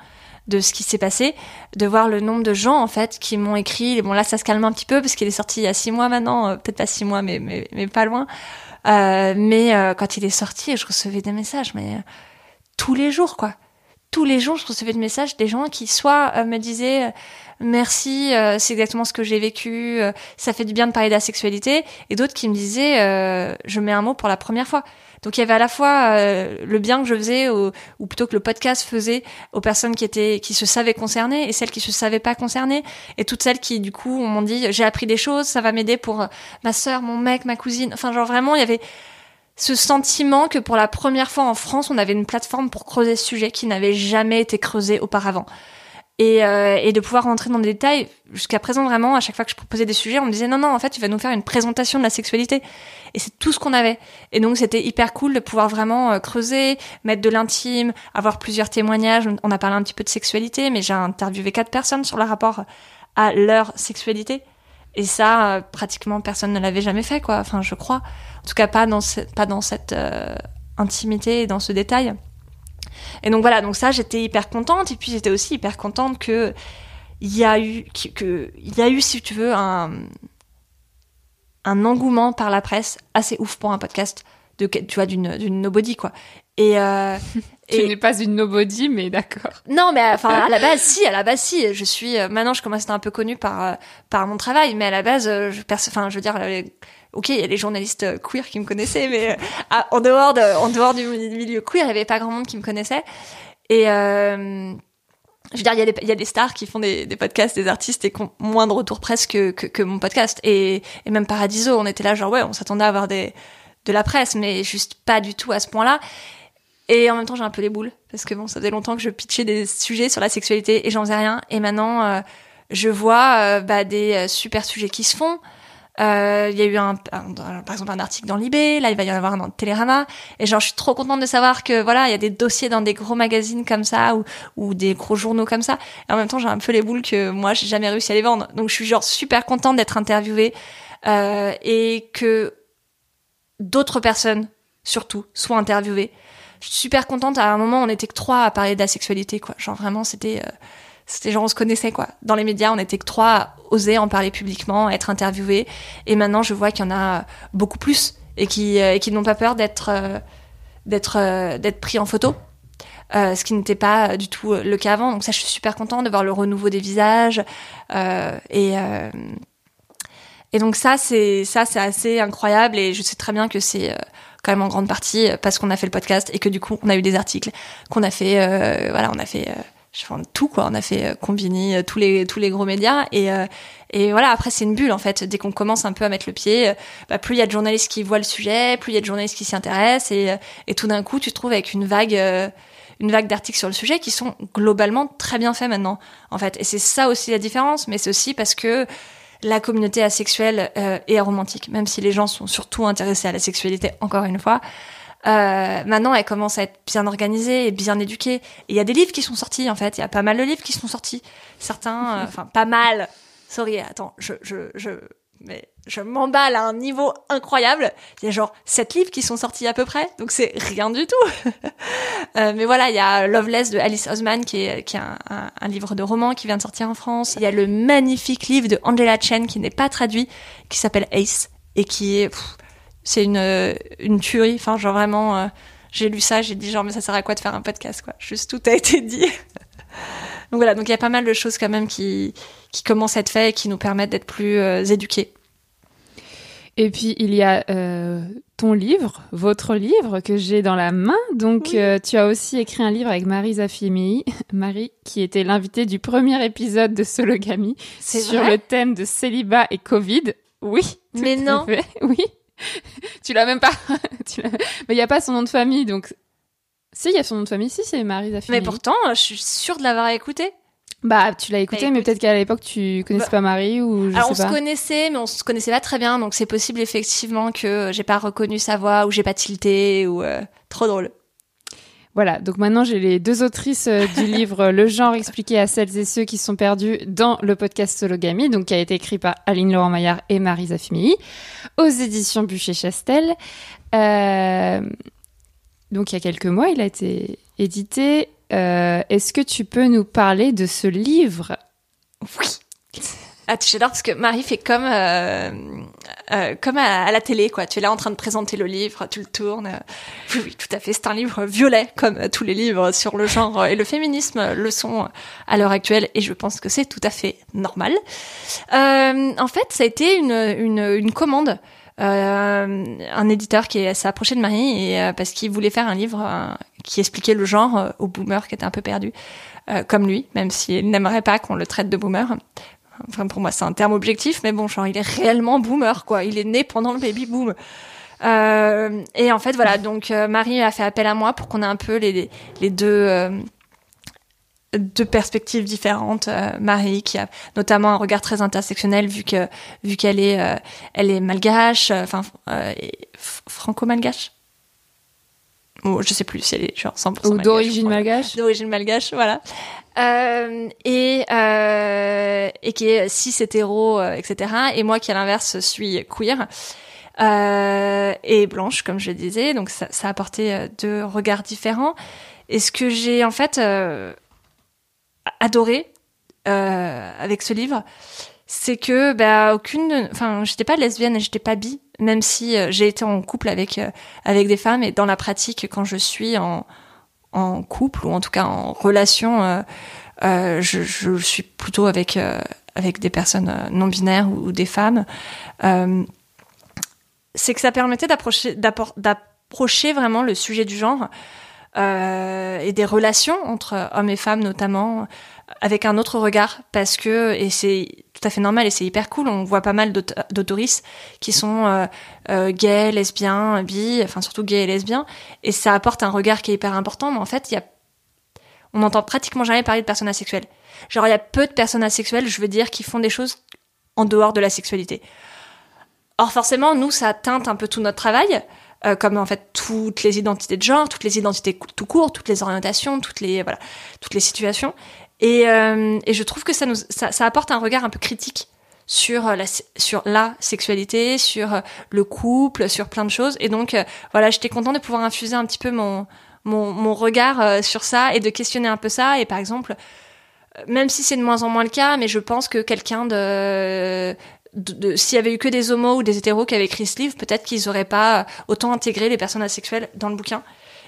de ce qui s'est passé, de voir le nombre de gens en fait qui m'ont écrit. Bon là, ça se calme un petit peu parce qu'il est sorti il y a six mois maintenant, euh, peut-être pas six mois, mais mais, mais pas loin. Euh, mais euh, quand il est sorti, je recevais des messages, mais tous les jours quoi. Tous les jours, je recevais des messages des gens qui soit me disaient merci, euh, c'est exactement ce que j'ai vécu, euh, ça fait du bien de parler de la sexualité, et d'autres qui me disaient, euh, je mets un mot pour la première fois. Donc il y avait à la fois le bien que je faisais, ou plutôt que le podcast faisait aux personnes qui étaient, qui se savaient concernées, et celles qui se savaient pas concernées, et toutes celles qui du coup m'ont dit, j'ai appris des choses, ça va m'aider pour ma sœur, mon mec, ma cousine. Enfin genre vraiment, il y avait ce sentiment que pour la première fois en France, on avait une plateforme pour creuser ce sujet qui n'avait jamais été creusé auparavant et, euh, et de pouvoir rentrer dans des détails. Jusqu'à présent, vraiment, à chaque fois que je proposais des sujets, on me disait non, non, en fait, tu vas nous faire une présentation de la sexualité. Et c'est tout ce qu'on avait. Et donc, c'était hyper cool de pouvoir vraiment euh, creuser, mettre de l'intime, avoir plusieurs témoignages. On a parlé un petit peu de sexualité, mais j'ai interviewé quatre personnes sur le rapport à leur sexualité. Et ça, pratiquement personne ne l'avait jamais fait, quoi. Enfin, je crois. En tout cas, pas dans, pas dans cette intimité et dans ce détail. Et donc voilà, donc ça, j'étais hyper contente. Et puis j'étais aussi hyper contente que il y a eu, que, y a eu, si tu veux, un, un engouement par la presse assez ouf pour un podcast de, tu vois, d'une, d'une nobody, quoi. Et, euh, tu n'es pas une nobody, mais d'accord. Non, mais enfin à la base si, à la base si. Je suis euh, maintenant je commence à être un peu connue par euh, par mon travail, mais à la base euh, je enfin je veux dire ok, il y a les journalistes euh, queer qui me connaissaient, mais euh, en dehors de, en dehors du milieu queer, il y avait pas grand monde qui me connaissait. Et euh, je veux dire, il y, a des, stars qui font des, podcasts, des artistes et qui ont moins de retours presque que, mon podcast. Et, même Paradiso, on était là genre ouais, on s'attendait à avoir de la presse, mais juste pas du tout à ce point-là. Et en même temps, j'ai un peu les boules parce que bon, ça faisait longtemps que je pitchais des sujets sur la sexualité et j'en faisais rien. Et maintenant, je vois bah, des super sujets qui se font. Euh, il y a eu un, par exemple un article dans Libé, là il va y en avoir un dans Télérama, et genre je suis trop contente de savoir que voilà il y a des dossiers dans des gros magazines comme ça ou, ou des gros journaux comme ça. Et en même temps j'ai un peu les boules que moi j'ai jamais réussi à les vendre, donc je suis genre super contente d'être interviewée euh, et que d'autres personnes surtout soient interviewées. Je suis super contente. À un moment on était que trois à parler de la sexualité quoi, genre vraiment c'était euh, c'était genre on se connaissait quoi. Dans les médias, on était que trois à oser en parler publiquement, être interviewés. Et maintenant, je vois qu'il y en a beaucoup plus et qui euh, qui n'ont pas peur d'être euh, euh, d'être pris en photo. Ce qui n'était pas du tout le cas avant. Donc ça, je suis super contente de voir le renouveau des visages. Et, et donc ça, c'est ça, c'est assez incroyable. Et je sais très bien que c'est quand même en grande partie parce qu'on a fait le podcast et que du coup, on a eu des articles qu'on a fait. voilà, on a fait enfin, tout quoi. On a fait euh, Combini, euh, tous les tous les gros médias et euh, et voilà. Après c'est une bulle en fait. Dès qu'on commence un peu à mettre le pied, bah, plus il y a de journalistes qui voient le sujet, plus il y a de journalistes qui s'y intéressent et et tout d'un coup tu te trouves avec une vague une vague d'articles sur le sujet qui sont globalement très bien faits maintenant en fait. Et c'est ça aussi la différence. Mais c'est aussi parce que la communauté asexuelle euh, est aromantique, même si les gens sont surtout intéressés à la sexualité, encore une fois. Euh, maintenant, elle commence à être bien organisée et bien éduquée. il y a des livres qui sont sortis, en fait. Il y a pas mal de livres qui sont sortis. Certains, euh, enfin, pas mal. Sorry, attends, je, je, je, mais je m'emballe à un niveau incroyable. Il y a genre sept livres qui sont sortis à peu près, donc c'est rien du tout. euh, mais voilà, il y a Loveless de Alice Osman qui est, qui est un, un, livre de roman qui vient de sortir en France. Il y a le magnifique livre de Angela Chen qui n'est pas traduit, qui s'appelle Ace et qui est c'est une, euh, une tuerie. Enfin, genre vraiment, euh, j'ai lu ça, j'ai dit genre, mais ça sert à quoi de faire un podcast, quoi? Juste tout a été dit. donc voilà, donc il y a pas mal de choses quand même qui, qui commencent à être faites et qui nous permettent d'être plus euh, éduqués. Et puis il y a euh, ton livre, votre livre que j'ai dans la main. Donc tu as aussi écrit un livre avec Marie Zafimi, Marie qui était l'invitée du premier épisode de Sologamy sur le thème de célibat et Covid. Oui. Mais non. Oui. tu l'as même pas. Mais il n'y a pas son nom de famille, donc. Si, il y a son nom de famille, si, c'est Marie Zaffini. Mais pourtant, je suis sûre de l'avoir écouté. Bah, tu l'as écouté, bah, mais peut-être qu'à l'époque, tu connaissais bah, pas Marie ou je Alors, on se connaissait, mais on se connaissait pas très bien, donc c'est possible effectivement que j'ai pas reconnu sa voix ou j'ai pas tilté ou euh, trop drôle. Voilà, donc maintenant j'ai les deux autrices euh, du livre Le genre expliqué à celles et ceux qui sont perdus dans le podcast Sologamy, donc qui a été écrit par Aline Laurent Maillard et Marie Zafimi, aux éditions Bûcher-Chastel. Euh, donc il y a quelques mois, il a été édité. Euh, Est-ce que tu peux nous parler de ce livre? Oui. Ah, j'adore parce que Marie fait comme euh, euh, comme à, la télé, quoi. Tu es là en train de présenter le livre, tu le tournes. Oui, oui, tout à fait. C'est un livre violet, comme tous les livres sur le genre et le féminisme le sont à l'heure actuelle, et je pense que c'est tout à fait normal. Euh, en fait, ça a été une, une, une commande. Euh, un éditeur qui s'est approché de Marie et euh, parce qu'il voulait faire un livre euh, qui expliquait le genre aux boomers qui étaient un peu perdus, comme lui, même s'il n'aimerait pas qu'on le traite de boomer. Enfin, pour moi, c'est un terme objectif, mais bon, genre, il est réellement boomer, quoi. Il est né pendant le baby boom. Euh, et en fait, voilà, donc euh, Marie a fait appel à moi pour qu'on ait un peu les, les deux, euh, deux perspectives différentes. Euh, Marie, qui a notamment un regard très intersectionnel, vu que vu qu'elle est, elle est malgache, enfin franco-malgache. Ou je sais plus si elle est genre 100% Ou d'origine malgache. D'origine malgache, voilà. Euh, et euh, et qui est cis hétéro, euh, etc. Et moi qui à l'inverse suis queer euh, et blanche, comme je le disais. Donc ça, ça a apporté euh, deux regards différents. Et ce que j'ai en fait euh, adoré avec ce livre, c'est que bah aucune enfin j'étais pas lesbienne et j'étais pas bi même si euh, j'ai été en couple avec euh, avec des femmes. Et dans la pratique quand je suis en en couple ou en tout cas en relation euh, je, je, suis plutôt avec avec des personnes non binaires ou, des femmes. C'est que ça permettait d'approcher d'approcher vraiment le sujet du genre et des relations entre hommes et femmes notamment avec un autre regard parce que et c'est tout à fait normal et c'est hyper cool. On voit pas mal d'autoristes qui sont euh, euh, gays, lesbiens, bi, enfin surtout gays et lesbiens et ça apporte un regard qui est hyper important. Mais en fait, il y a on n'entend pratiquement jamais parler de personnes asexuelles. Genre il y a peu de personnes asexuelles, je veux dire, qui font des choses en dehors de la sexualité. Or forcément, nous ça teinte un peu tout notre travail. Euh, comme en fait toutes les identités de genre, toutes les identités tout court, toutes les orientations, toutes les voilà, toutes les situations. Et, euh, et je trouve que ça, nous, ça, ça, apporte un regard un peu critique sur la, sur la sexualité, sur euh, le couple, sur plein de choses. Et donc, euh, voilà, j'étais contente de pouvoir infuser un petit peu mon, mon, mon regard sur ça et de questionner un peu ça. Et par exemple, même si c'est de moins en moins le cas, mais je pense que quelqu'un de, de, s'il y avait eu que des homos ou des hétéros qui avaient écrit ce livre, peut-être qu'ils auraient pas autant intégré les personnes asexuelles dans le bouquin.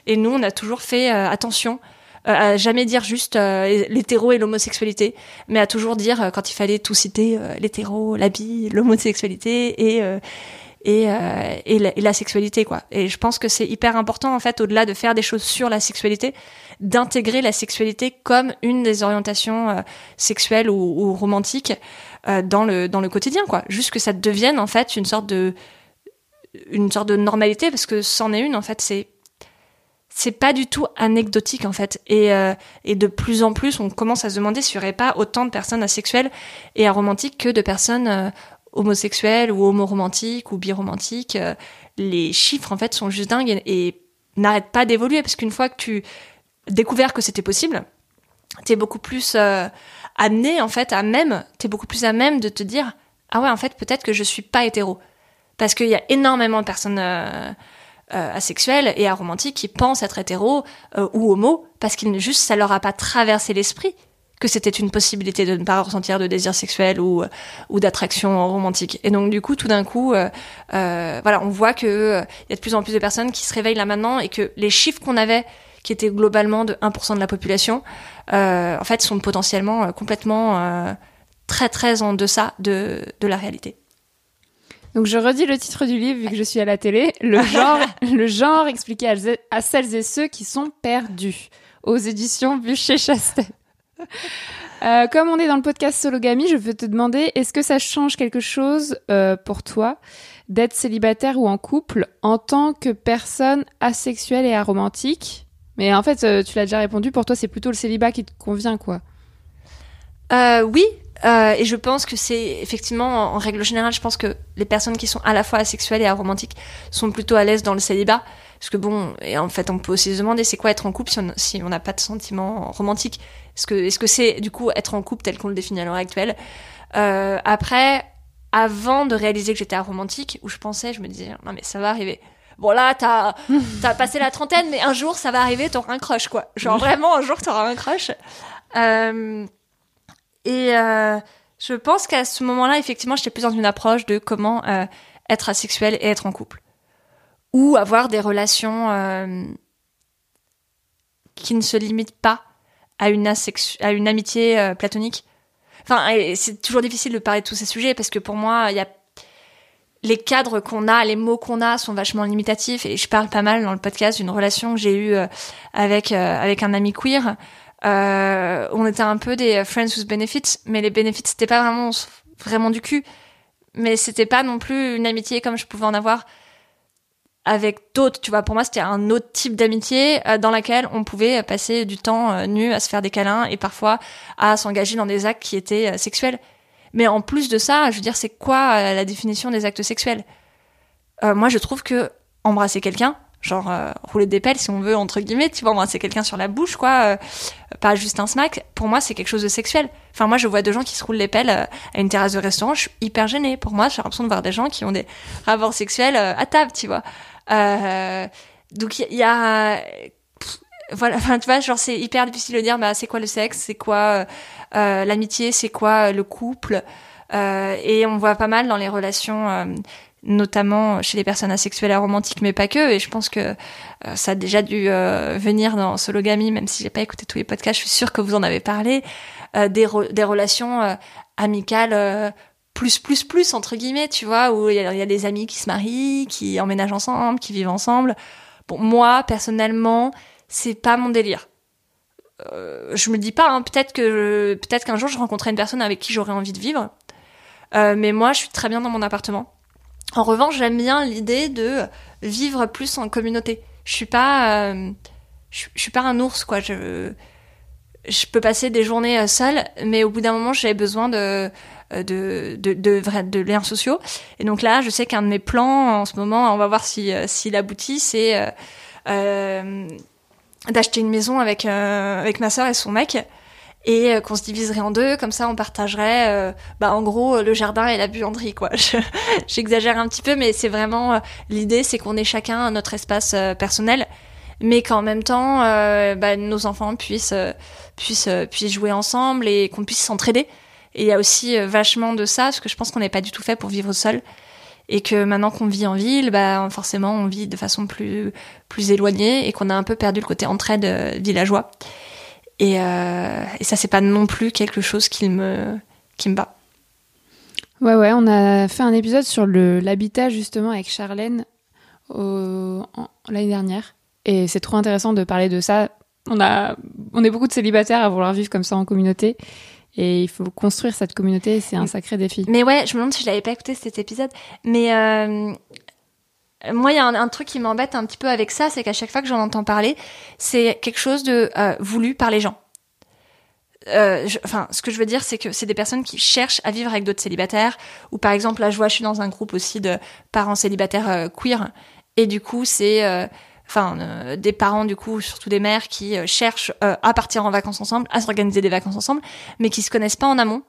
Et nous, on a toujours fait attention euh, à jamais dire juste euh, l'hétéro et l'homosexualité, mais à toujours dire euh, quand il fallait tout citer l'hétéro, la l'homosexualité et et, et, la, et, la, sexualité quoi. Et je pense que c'est hyper important en fait au-delà de faire des choses sur la sexualité, d'intégrer la sexualité comme une des orientations sexuelles ou, ou romantiques dans le dans le quotidien quoi. Juste que ça devienne en fait une sorte de une sorte de normalité parce que c'en est une en fait c'est c'est pas du tout anecdotique en fait. Et, euh, et de plus en plus, on commence à se demander s'il n'y aurait pas autant de personnes asexuelles et aromantiques que de personnes euh, homosexuelles ou homoromantiques ou biromantiques. Euh, les chiffres en fait sont juste dingues et, n'arrêtent pas d'évoluer parce qu'une fois que tu découvert que c'était possible, t'es beaucoup plus amené en fait à même, t'es beaucoup plus à même de te dire ah ouais en fait peut-être que je suis pas hétéro parce qu'il y a énormément de personnes euh, asexuels et aromantiques qui pensent être hétéros euh, ou homo parce qu'ils juste ça leur a pas traversé l'esprit que c'était une possibilité de ne pas ressentir de désir sexuel ou ou d'attraction romantique. Et donc du coup, tout d'un coup, euh, euh voilà, on voit que il y a de plus en plus de personnes qui se réveillent là maintenant et que les chiffres qu'on avait, qui étaient globalement de 1% de la population, en fait, sont potentiellement complètement très très en deçà de de la réalité. Donc je redis le titre du livre vu que je suis à la télé, le genre, le genre expliqué à, celles et ceux qui sont perdus, aux éditions Bûcher Chastel. Euh, comme on est dans le podcast Sologamy, je veux te demander, est-ce que ça change quelque chose euh, pour toi d'être célibataire ou en couple en tant que personne asexuelle et aromantique? Mais en fait, euh, tu l'as déjà répondu, pour toi c'est plutôt le célibat qui te convient, quoi. Euh, oui, euh, et je pense que c'est effectivement, en, règle générale, je pense que les personnes qui sont à la fois asexuelles et aromantiques sont plutôt à l'aise dans le célibat. Parce que bon, et en fait, on peut aussi se demander c'est quoi être en couple si on n'a pas de sentiments romantiques? Est-ce que est-ce que c'est du coup être en couple tel qu'on le définit à l'heure actuelle? Euh, Après, avant de réaliser que j'étais aromantique, où je pensais, je me disais non mais ça va arriver. Bon là, t'as as passé la trentaine, mais un jour ça va arriver, t'auras un crush quoi. Genre vraiment un jour t'auras un crush. Euh, et euh, je pense qu'à ce moment-là, effectivement, j'étais plus dans une approche de comment euh, être asexuel et être en couple. Ou avoir des relations euh, qui ne se limitent pas à une, amitié platonique. Enfin, c'est toujours difficile de parler de tous ces sujets parce que pour moi, il y a les cadres qu'on a, les mots qu'on a sont vachement limitatifs et je parle pas mal dans le podcast d'une relation que j'ai eue avec avec un ami queer euh, on était un peu des friends with benefits, mais les benefits c'était pas vraiment vraiment du cul, mais c'était pas non plus une amitié comme je pouvais en avoir avec d'autres. Tu vois, pour moi c'était un autre type d'amitié euh, dans laquelle on pouvait passer du temps euh, nu à se faire des câlins et parfois à s'engager dans des actes qui étaient sexuels. Mais en plus de ça, je veux dire, c'est quoi la définition des actes sexuels? Moi, je trouve que embrasser quelqu'un, genre euh, rouler des pelles si on veut entre guillemets tu vois moi c'est quelqu'un sur la bouche quoi euh, pas juste un smack. Pour moi c'est quelque chose de sexuel. Enfin moi je vois deux gens qui se roulent les pelles euh, à une terrasse de restaurant je suis hyper gênée. Pour moi j'ai l'impression de voir des gens qui ont des rapports sexuels à table tu vois. Donc il y, a voilà enfin tu vois genre c'est hyper difficile de dire bah c'est quoi le sexe c'est quoi l'amitié c'est quoi le couple. Et on voit pas mal dans les relations notamment chez les personnes asexuelles et aromantiques, mais pas que. Et je pense que euh, ça a déjà dû euh, venir dans Sologamy, même si j'ai pas écouté tous les podcasts, je suis sûre que vous en avez parlé, euh, des, des relations amicales plus plus plus entre guillemets, tu vois, où il y, a des amis qui se marient, qui emménagent ensemble, qui vivent ensemble. Bon, moi personnellement, c'est pas mon délire. je me dis pas, hein, peut-être que peut-être qu'un jour je rencontrerai une personne avec qui j'aurais envie de vivre. mais moi, je suis très bien dans mon appartement en revanche, j'aime bien l'idée de vivre plus en communauté. Je suis pas, euh, je, suis pas un ours quoi. Je, je peux passer des journées euh, seule, mais au bout d'un moment, j'ai besoin de euh, de, de, liens sociaux. Et donc là, je sais qu'un de mes plans en ce moment, on va voir si s'il aboutit, c'est d'acheter une maison avec avec ma sœur et son mec et euh, qu'on se diviserait en deux, comme ça on partagerait, euh, bah en gros le jardin et la buanderie quoi. J'exagère un petit peu, mais c'est vraiment euh, l'idée, c'est qu'on ait chacun notre espace personnel, mais qu'en même temps, bah, nos enfants puissent puissent puissent jouer ensemble et qu'on puisse s'entraider. Et il y a aussi vachement de ça, parce que je pense qu'on n'est pas du tout fait pour vivre seul et que maintenant qu'on vit en ville, bah forcément on vit de façon plus plus éloignée et qu'on a un peu perdu le côté entraide villageois. Et, euh, et ça, c'est pas non plus quelque chose qui me, qui me bat. Ouais, ouais, on a fait un épisode sur l'habitat justement avec Charlène l'année dernière. Et c'est trop intéressant de parler de ça. On, a, on est beaucoup de célibataires à vouloir vivre comme ça en communauté. Et il faut construire cette communauté, c'est un sacré défi. Mais ouais, je me demande si je l'avais pas écouté cet épisode. Mais euh, moi, il y a un, truc qui m'embête un petit peu avec ça, c'est qu'à chaque fois que j'en entends parler, c'est quelque chose de euh, voulu par les gens. Euh, enfin, ce que je veux dire, c'est que c'est des personnes qui cherchent à vivre avec d'autres célibataires. Ou par exemple, là, je vois, je suis dans un groupe aussi de parents célibataires euh, queer, et du coup, c'est, enfin, des parents du coup, surtout des mères qui cherchent à partir en vacances ensemble, à s'organiser des vacances ensemble, mais qui se connaissent pas en amont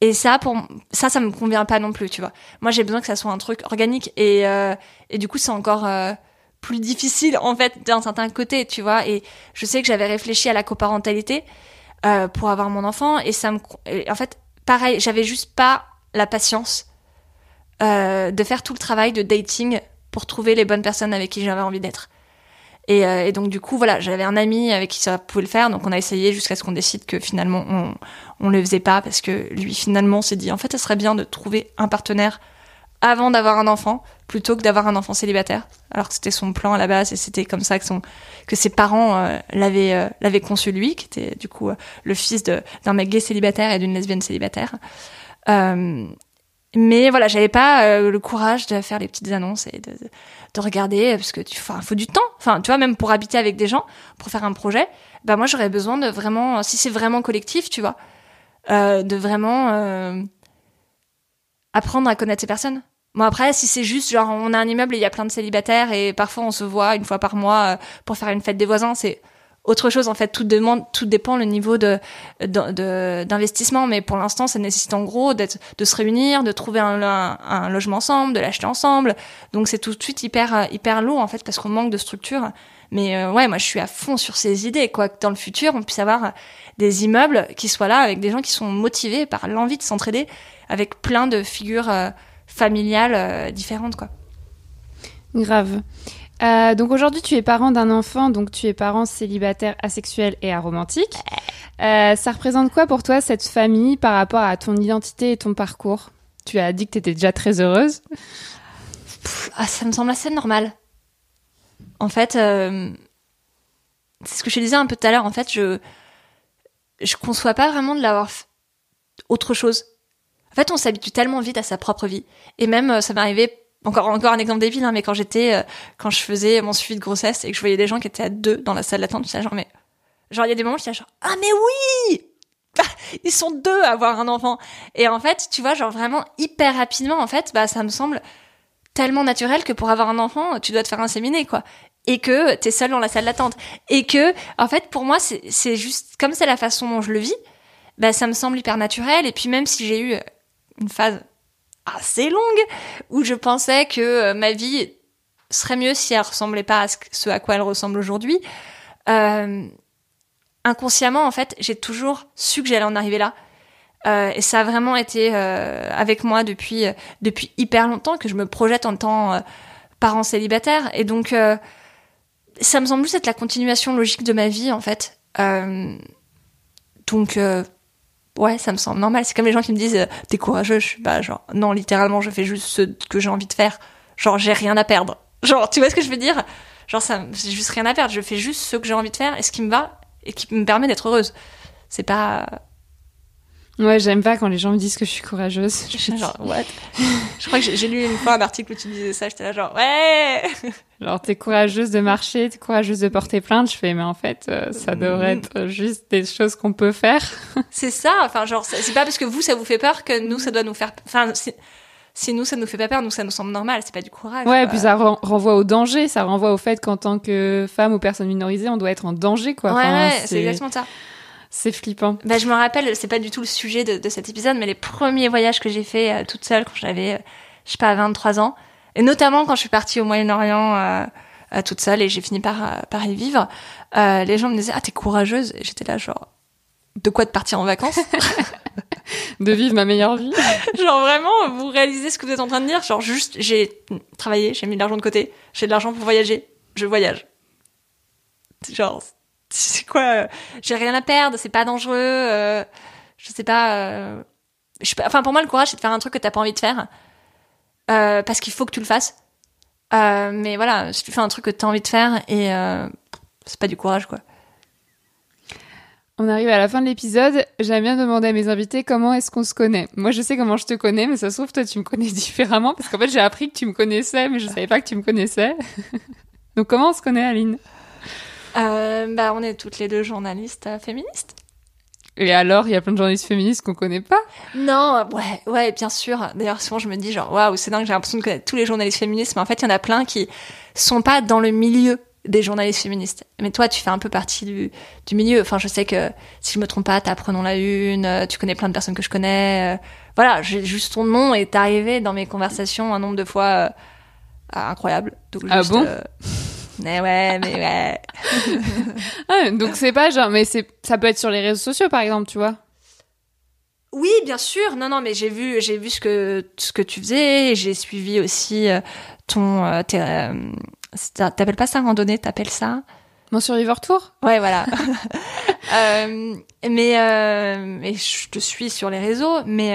et ça, pour ça, ça me convient pas non plus, tu vois. Moi, j'ai besoin que ça soit un truc organique et euh, et du coup, c'est encore euh, plus difficile en fait d'un certain côté, tu vois. Et je sais que j'avais réfléchi à la coparentalité euh, pour avoir mon enfant et ça me, en fait, pareil, j'avais juste pas la patience euh, de faire tout le travail de dating pour trouver les bonnes personnes avec qui j'avais envie d'être. Et, euh, et, donc du coup voilà, j'avais un ami avec qui ça pouvait le faire, donc on a essayé jusqu'à ce qu'on décide que finalement on on le faisait pas parce que lui finalement s'est dit en fait ça serait bien de trouver un partenaire avant d'avoir un enfant plutôt que d'avoir un enfant célibataire. Alors que c'était son plan à la base et c'était comme ça que son que ses parents euh, l'avaient euh, l'avaient conçu lui qui était du coup le fils d'un mec gay célibataire et d'une lesbienne célibataire mais voilà j'avais pas le courage de faire les petites annonces et de, de regarder parce que tu faut du temps. Enfin tu vois même pour habiter avec des gens pour faire un projet bah moi j'aurais besoin de vraiment si c'est vraiment collectif tu vois euh, de vraiment euh, apprendre à connaître ces personnes. Bon après, si c'est juste genre on a un immeuble et il y a plein de célibataires et parfois on se voit une fois par mois euh, pour faire une fête des voisins, c'est autre chose en fait. Tout demande, tout dépend le niveau de d'investissement, mais pour l'instant, ça nécessite en gros d'être, de se réunir, de trouver un, un, logement ensemble, de l'acheter ensemble. Donc c'est tout de suite hyper euh, hyper lourd en fait parce qu'on manque de structure. Mais euh, ouais, moi je suis à fond sur ces idées quoi. Que dans le futur, on puisse avoir des immeubles qui soient là avec des gens qui sont motivés par l'envie de s'entraider, avec plein de figures euh, familiales différentes quoi. Grave. Euh, donc aujourd'hui, tu es parent d'un enfant, donc tu es parent célibataire, asexuel et aromantique. Euh, ça représente quoi pour toi cette famille par rapport à ton identité et ton parcours? Tu as dit que tu étais déjà très heureuse. ah, ça me semble assez normal. En fait, euh, c'est ce que je te disais un peu tout à l'heure. En fait, je je conçois pas vraiment de l'avoir autre chose. En fait, on s'habitue tellement vite à sa propre vie. Et même, euh, ça m'est arrivé encore encore un exemple débile hein, mais quand j'étais euh, quand je faisais mon suivi de grossesse et que je voyais des gens qui étaient à deux dans la salle d'attente j'étais genre mais genre il y a des moments où j'étais genre ah mais oui ils sont deux à avoir un enfant et en fait tu vois genre vraiment hyper rapidement en fait bah ça me semble tellement naturel que pour avoir un enfant, tu dois te faire inséminer, quoi. Et que t'es seule dans la salle d'attente. Et que, en fait, pour moi, c'est juste, comme c'est la façon dont je le vis, bah, ça me semble hyper naturel. Et puis même si j'ai eu une phase assez longue où je pensais que euh, ma vie serait mieux si elle ressemblait pas à ce à quoi elle ressemble aujourd'hui, euh, inconsciemment, en fait, j'ai toujours su que j'allais en arriver là. Euh, et ça a vraiment été avec moi depuis depuis hyper longtemps que je me projette en tant parent célibataire. Et donc, ça me semble juste être la continuation logique de ma vie, en fait. donc, ouais, ça me semble normal. C'est comme les gens qui me disent t'es courageux. Je suis bah genre non, littéralement, je fais juste ce que j'ai envie de faire. Genre, j'ai rien à perdre. Genre, tu vois ce que je veux dire? Genre, ça, j'ai juste rien à perdre. Je fais juste ce que j'ai envie de faire et ce qui me va et qui me permet d'être heureuse. C'est pas Ouais, j'aime pas quand les gens me disent que je suis courageuse. Je suis genre, what? Je crois que j'ai lu une fois un article où tu disais ça, j'étais là genre, ouais Genre, t'es courageuse de marcher, t'es courageuse de porter plainte. Je fais, mais en fait, euh, ça devrait mm. être juste des choses qu'on peut faire. c'est ça, enfin, genre, c'est pas parce que vous, ça vous fait peur que nous, ça doit nous faire... Enfin, si nous ça nous fait pas peur, nous ça nous semble normal, c'est pas du courage. Ouais, puis ça renvoie au danger, ça renvoie au fait qu'en tant que femme ou personne minorisée, on doit être en danger, quoi. Ouais, c'est exactement ça. C'est flippant. Bah, je me rappelle, c'est pas du tout le sujet de, de, cet épisode, mais les premiers voyages que j'ai fait euh, toute seule quand j'avais, euh, je sais pas, 23 ans, et notamment quand je suis partie au Moyen-Orient euh, toute seule et j'ai fini par, par y vivre, les gens me disaient ah t'es courageuse, et j'étais là genre de quoi de partir en vacances de vivre ma meilleure vie. genre vraiment, vous réalisez ce que vous êtes en train de dire Genre juste, j'ai travaillé, j'ai mis de l'argent de côté, j'ai de l'argent pour voyager, je voyage. Genre, c'est quoi J'ai rien à perdre, c'est pas dangereux. Euh, je sais pas. Euh, je, enfin, pour moi, le courage, c'est de faire un truc que t'as pas envie de faire, euh, parce qu'il faut que tu le fasses. Mais voilà, si tu fais un truc que t'as envie de faire et c'est pas du courage, quoi. On arrive à la fin de l'épisode. J'aime bien demander à mes invités comment est-ce qu'on se connaît. Moi, je sais comment je te connais, mais ça se trouve, toi, tu me connais différemment parce qu'en fait, j'ai appris que tu me connaissais, mais je savais pas que tu me connaissais. Donc, comment on se connaît, Aline? Euh, bah, on est toutes les deux journalistes euh, féministes. Et alors, il y a plein de journalistes féministes qu'on connaît pas? Non, ouais, ouais, bien sûr. D'ailleurs, souvent, je me dis genre, waouh, c'est dingue, j'ai l'impression de connaître tous les journalistes féministes, mais en fait, il y en a plein qui sont pas dans le milieu des journalistes féministes. Mais toi, tu fais un peu partie du, du milieu. Enfin, je sais que, si je me trompe pas, t'as Prenons la Une, euh, tu connais plein de personnes que je connais. Voilà, j'ai juste ton nom est arrivé dans mes conversations un nombre de fois incroyable. Donc, ah bon? Mais ouais, mais ouais. ah, donc c'est pas genre, mais c'est, ça peut être sur les réseaux sociaux par exemple, tu vois. Oui, bien sûr. Non, non, mais j'ai vu, j'ai vu ce que ce que tu faisais. J'ai suivi aussi euh, ton. Euh, euh, t'appelles pas ça randonnée, t'appelles ça? Mon Survivor Tour? Ouais, voilà. euh, mais euh, mais je te suis sur les réseaux, mais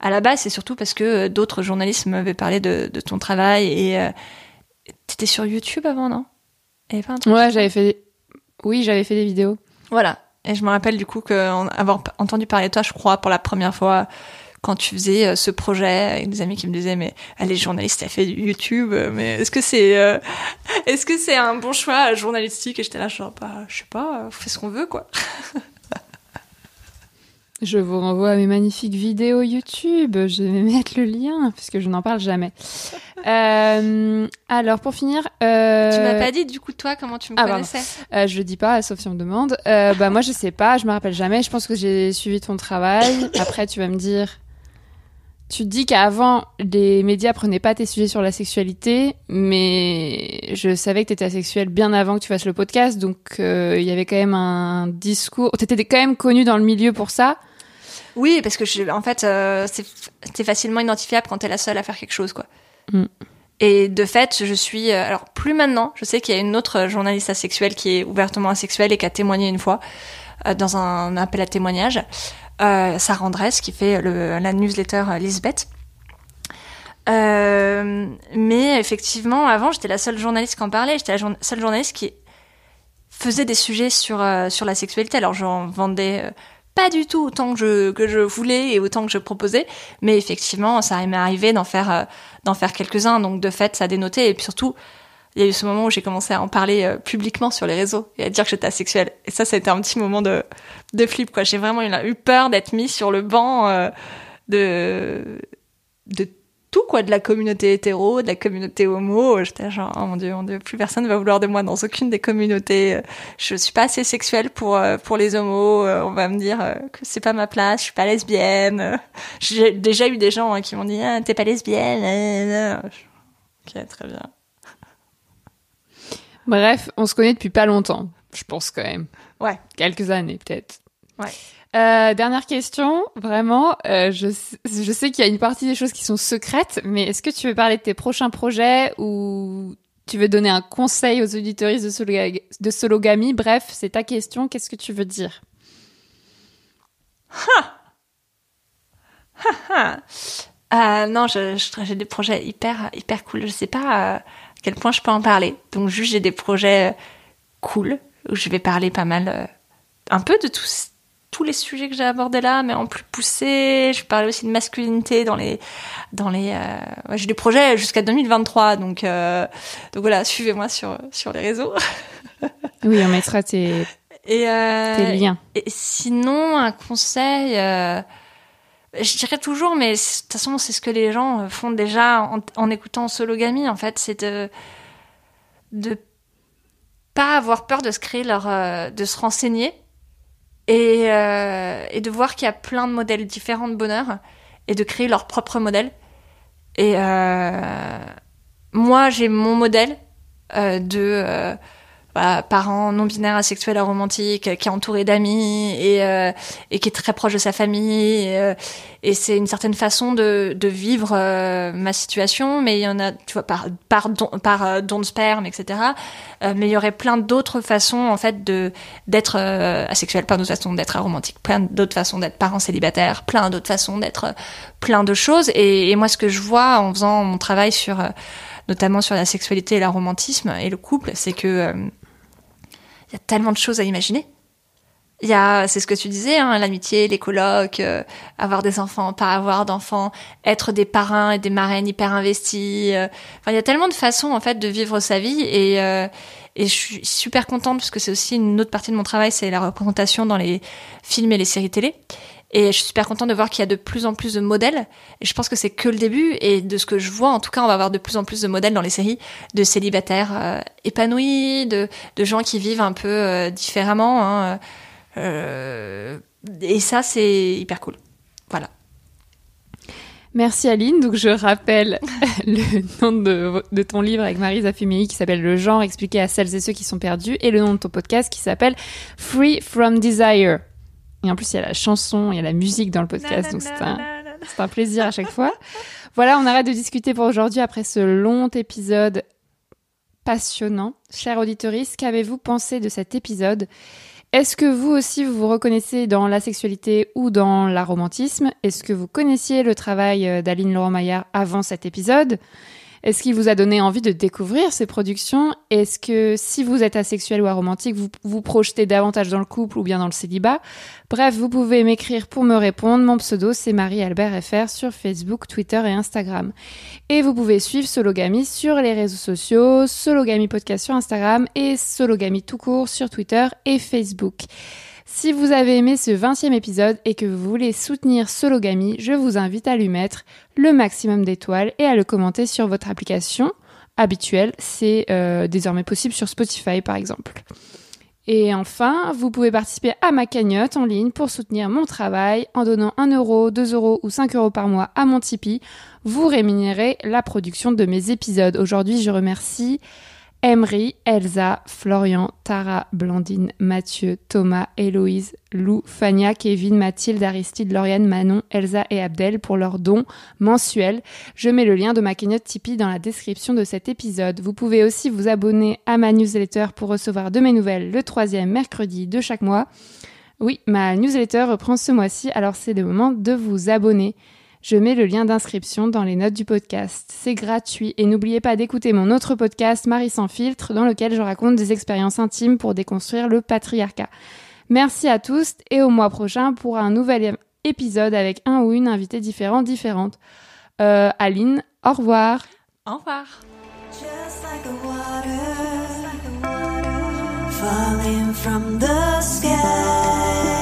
à la base c'est surtout parce que d'autres journalistes m'avaient parlé de, de ton travail et T'étais sur YouTube avant, non? Ouais, j'avais fait. Oui, j'avais fait des vidéos. Voilà. Et je me rappelle du coup que avoir entendu parler de toi, je crois, pour la première fois quand tu faisais euh, ce projet avec des amis qui me disaient mais elle est journaliste, elle fait du YouTube, euh, mais est-ce que c'est euh, est-ce que c'est un bon choix journalistique? Et j'étais là genre bah je sais pas, on fait ce qu'on veut quoi. Je vous renvoie à mes magnifiques vidéos YouTube. Je vais mettre le lien puisque je n'en parle jamais. euh, alors pour finir, euh... tu m'as pas dit du coup toi comment tu me ah, connaissais? Euh, Je le dis pas, sauf si on me demande. Euh, bah moi je sais pas, je me rappelle jamais. Je pense que j'ai suivi ton travail. Après tu vas me dire. Tu dis qu'avant, les médias prenaient pas tes sujets sur la sexualité, mais je savais que tu étais asexuelle bien avant que tu fasses le podcast, donc euh, il y avait quand même un discours. Tu étais quand même connu dans le milieu pour ça. Oui, parce que je, en fait, euh, c'est facilement identifiable quand t'es la seule à faire quelque chose, quoi. Mm. Et de fait, je suis. Euh, alors, plus maintenant, je sais qu'il y a une autre journaliste asexuelle qui est ouvertement asexuelle et qui a témoigné une fois euh, dans un appel à témoignage. Euh, Sarah Andresse, qui fait le, la newsletter Lisbeth. Euh, mais effectivement, avant, j'étais la seule journaliste qui en parlait. J'étais la seule journaliste qui faisait des sujets sur euh, sur la sexualité. Alors, j'en vendais pas du tout autant que je, que je voulais et autant que je proposais, mais effectivement, ça m'est arrivé d'en faire, euh, faire quelques-uns, donc de fait, ça a dénoté, et puis surtout, il y a eu ce moment où j'ai commencé à en parler euh, publiquement sur les réseaux et à dire que j'étais asexuelle. Et ça, ça a été un petit moment de, de flip, quoi. J'ai vraiment eu, eu peur d'être mis sur le banc euh, de, de tout quoi, de la communauté hétéro, de la communauté homo. J'étais genre, oh mon dieu, mon dieu, plus personne ne va vouloir de moi dans aucune des communautés. Je suis pas assez sexuelle pour euh, pour les homos. Euh, on va me dire euh, que c'est pas ma place. Je suis pas lesbienne. J'ai déjà eu des gens hein, qui m'ont dit, ah, t'es pas lesbienne. Ok, très bien. Bref, on se connaît depuis pas longtemps, je pense quand même. Ouais. Quelques années peut-être. Ouais. Euh, dernière question, vraiment, euh, je, sais qu'il y a une partie des choses qui sont secrètes, mais est-ce que tu veux parler de tes prochains projets ou tu veux donner un conseil aux auditoristes de, Sologami, de Sologamy Bref, c'est ta question, qu'est-ce que tu veux dire? Ha Ha ha euh, Non, j'ai des projets hyper, hyper cool. Je sais pas à quel point je peux en parler. Donc juste, j'ai des projets cool où je vais parler pas mal, un peu de tout tous les sujets que j'ai abordés là, mais en plus poussé. Je parlais aussi de masculinité dans les, dans les. Euh... j'ai des projets jusqu'à 2023, donc euh... donc voilà, suivez-moi sur sur les réseaux. oui, on mettra tes, et euh... tes liens. Et sinon, un conseil. Euh, je dirais toujours, mais de toute façon, c'est ce que les gens font déjà en, en écoutant Sologamy, en fait, c'est de de pas avoir peur de se créer leur, euh, de se renseigner et, euh, et de voir qu'il y a plein de modèles différents de bonheur et de créer leur propre modèle. Et euh, moi, j'ai mon modèle euh, de euh, bah, parent non binaire asexuel aromantique qui est entouré d'amis et, euh, et qui est très proche de sa famille et, euh, et c'est une certaine façon de, de vivre euh, ma situation. Mais il y en a tu vois par par don, par don de sperme etc mais il y aurait plein d'autres façons en fait de d'être asexuel. Plein d'autres façons d'être aromantique. Plein d'autres façons d'être parent célibataire. Plein d'autres façons d'être plein de choses. Et, et, moi ce que je vois en faisant mon travail sur notamment sur la sexualité et l'aromantisme et le couple c'est que il y a tellement de choses à imaginer. Il y a, c'est ce que tu disais, hein, l'amitié, les colocs, euh, avoir des enfants, pas avoir d'enfants, être des parrains et des marraines hyper investis. Euh. Enfin, il y a tellement de façons en fait de vivre sa vie et euh, et je suis super contente parce que c'est aussi une autre partie de mon travail, c'est la représentation dans les films et les séries télé. Et je suis super contente de voir qu'il y a de plus en plus de modèles. Et je pense que c'est que le début. Et de ce que je vois, en tout cas, on va avoir de plus en plus de modèles dans les séries de célibataires euh, épanouis, de, de gens qui vivent un peu euh, différemment. Hein, euh, et ça, c'est hyper cool. Voilà. Merci Aline. Donc je rappelle le nom de, ton livre avec Marie Zafumei qui s'appelle Le genre expliqué à celles et ceux qui sont perdus et le nom de ton podcast qui s'appelle Free from Desire. Et en plus, il y a la chanson, il y a la musique dans le podcast, donc c'est un, un, plaisir à chaque fois. Voilà, on arrête de discuter pour aujourd'hui après ce long épisode passionnant. Chers auditeurs, qu'avez-vous pensé de cet épisode? Est-ce que vous aussi vous vous reconnaissez dans la sexualité ou dans l'aromantisme? Est-ce que vous connaissiez le travail euh, d'Aline Laurent-Maillard avant cet épisode? Est-ce qu'il vous a donné envie de découvrir ces productions? Est-ce que si vous êtes asexuel ou aromantique, vous vous projetez davantage dans le couple ou bien dans le célibat? Bref, vous pouvez m'écrire pour me répondre. Mon pseudo, c'est Marie-Albert FR sur Facebook, Twitter et Instagram. Et vous pouvez suivre Sologamy sur les réseaux sociaux, Sologamy Podcast sur Instagram et Sologamy tout court sur Twitter et Facebook. Si vous avez aimé ce 20e épisode et que vous voulez soutenir Sologamy, je vous invite à lui mettre le maximum d'étoiles et à le commenter sur votre application habituelle. C'est euh, désormais possible sur Spotify par exemple. Et enfin, vous pouvez participer à ma cagnotte en ligne pour soutenir mon travail en donnant 1 euro, 2 euros ou 5 euros par mois à mon Tipeee. Vous rémunérez la production de mes épisodes. Aujourd'hui, je remercie Emery, Elsa, Florian, Tara, Blandine, Mathieu, Thomas, Héloïse, Lou, Fania, Kevin, Mathilde, Aristide, Lauriane, Manon, Elsa et Abdel pour leurs dons mensuels. Je mets le lien de ma cagnotte Tipeee dans la description de cet épisode. Vous pouvez aussi vous abonner à ma newsletter pour recevoir de mes nouvelles le troisième mercredi de chaque mois. Oui, ma newsletter reprend ce mois-ci, alors c'est le moment de vous abonner. Je mets le lien d'inscription dans les notes du podcast. C'est gratuit et n'oubliez pas d'écouter mon autre podcast Marie sans filtre dans lequel je raconte des expériences intimes pour déconstruire le patriarcat. Merci à tous et au mois prochain pour un nouvel épisode avec un ou une invitée différente différente. Euh, Aline, au revoir. Au revoir. falling from the sky.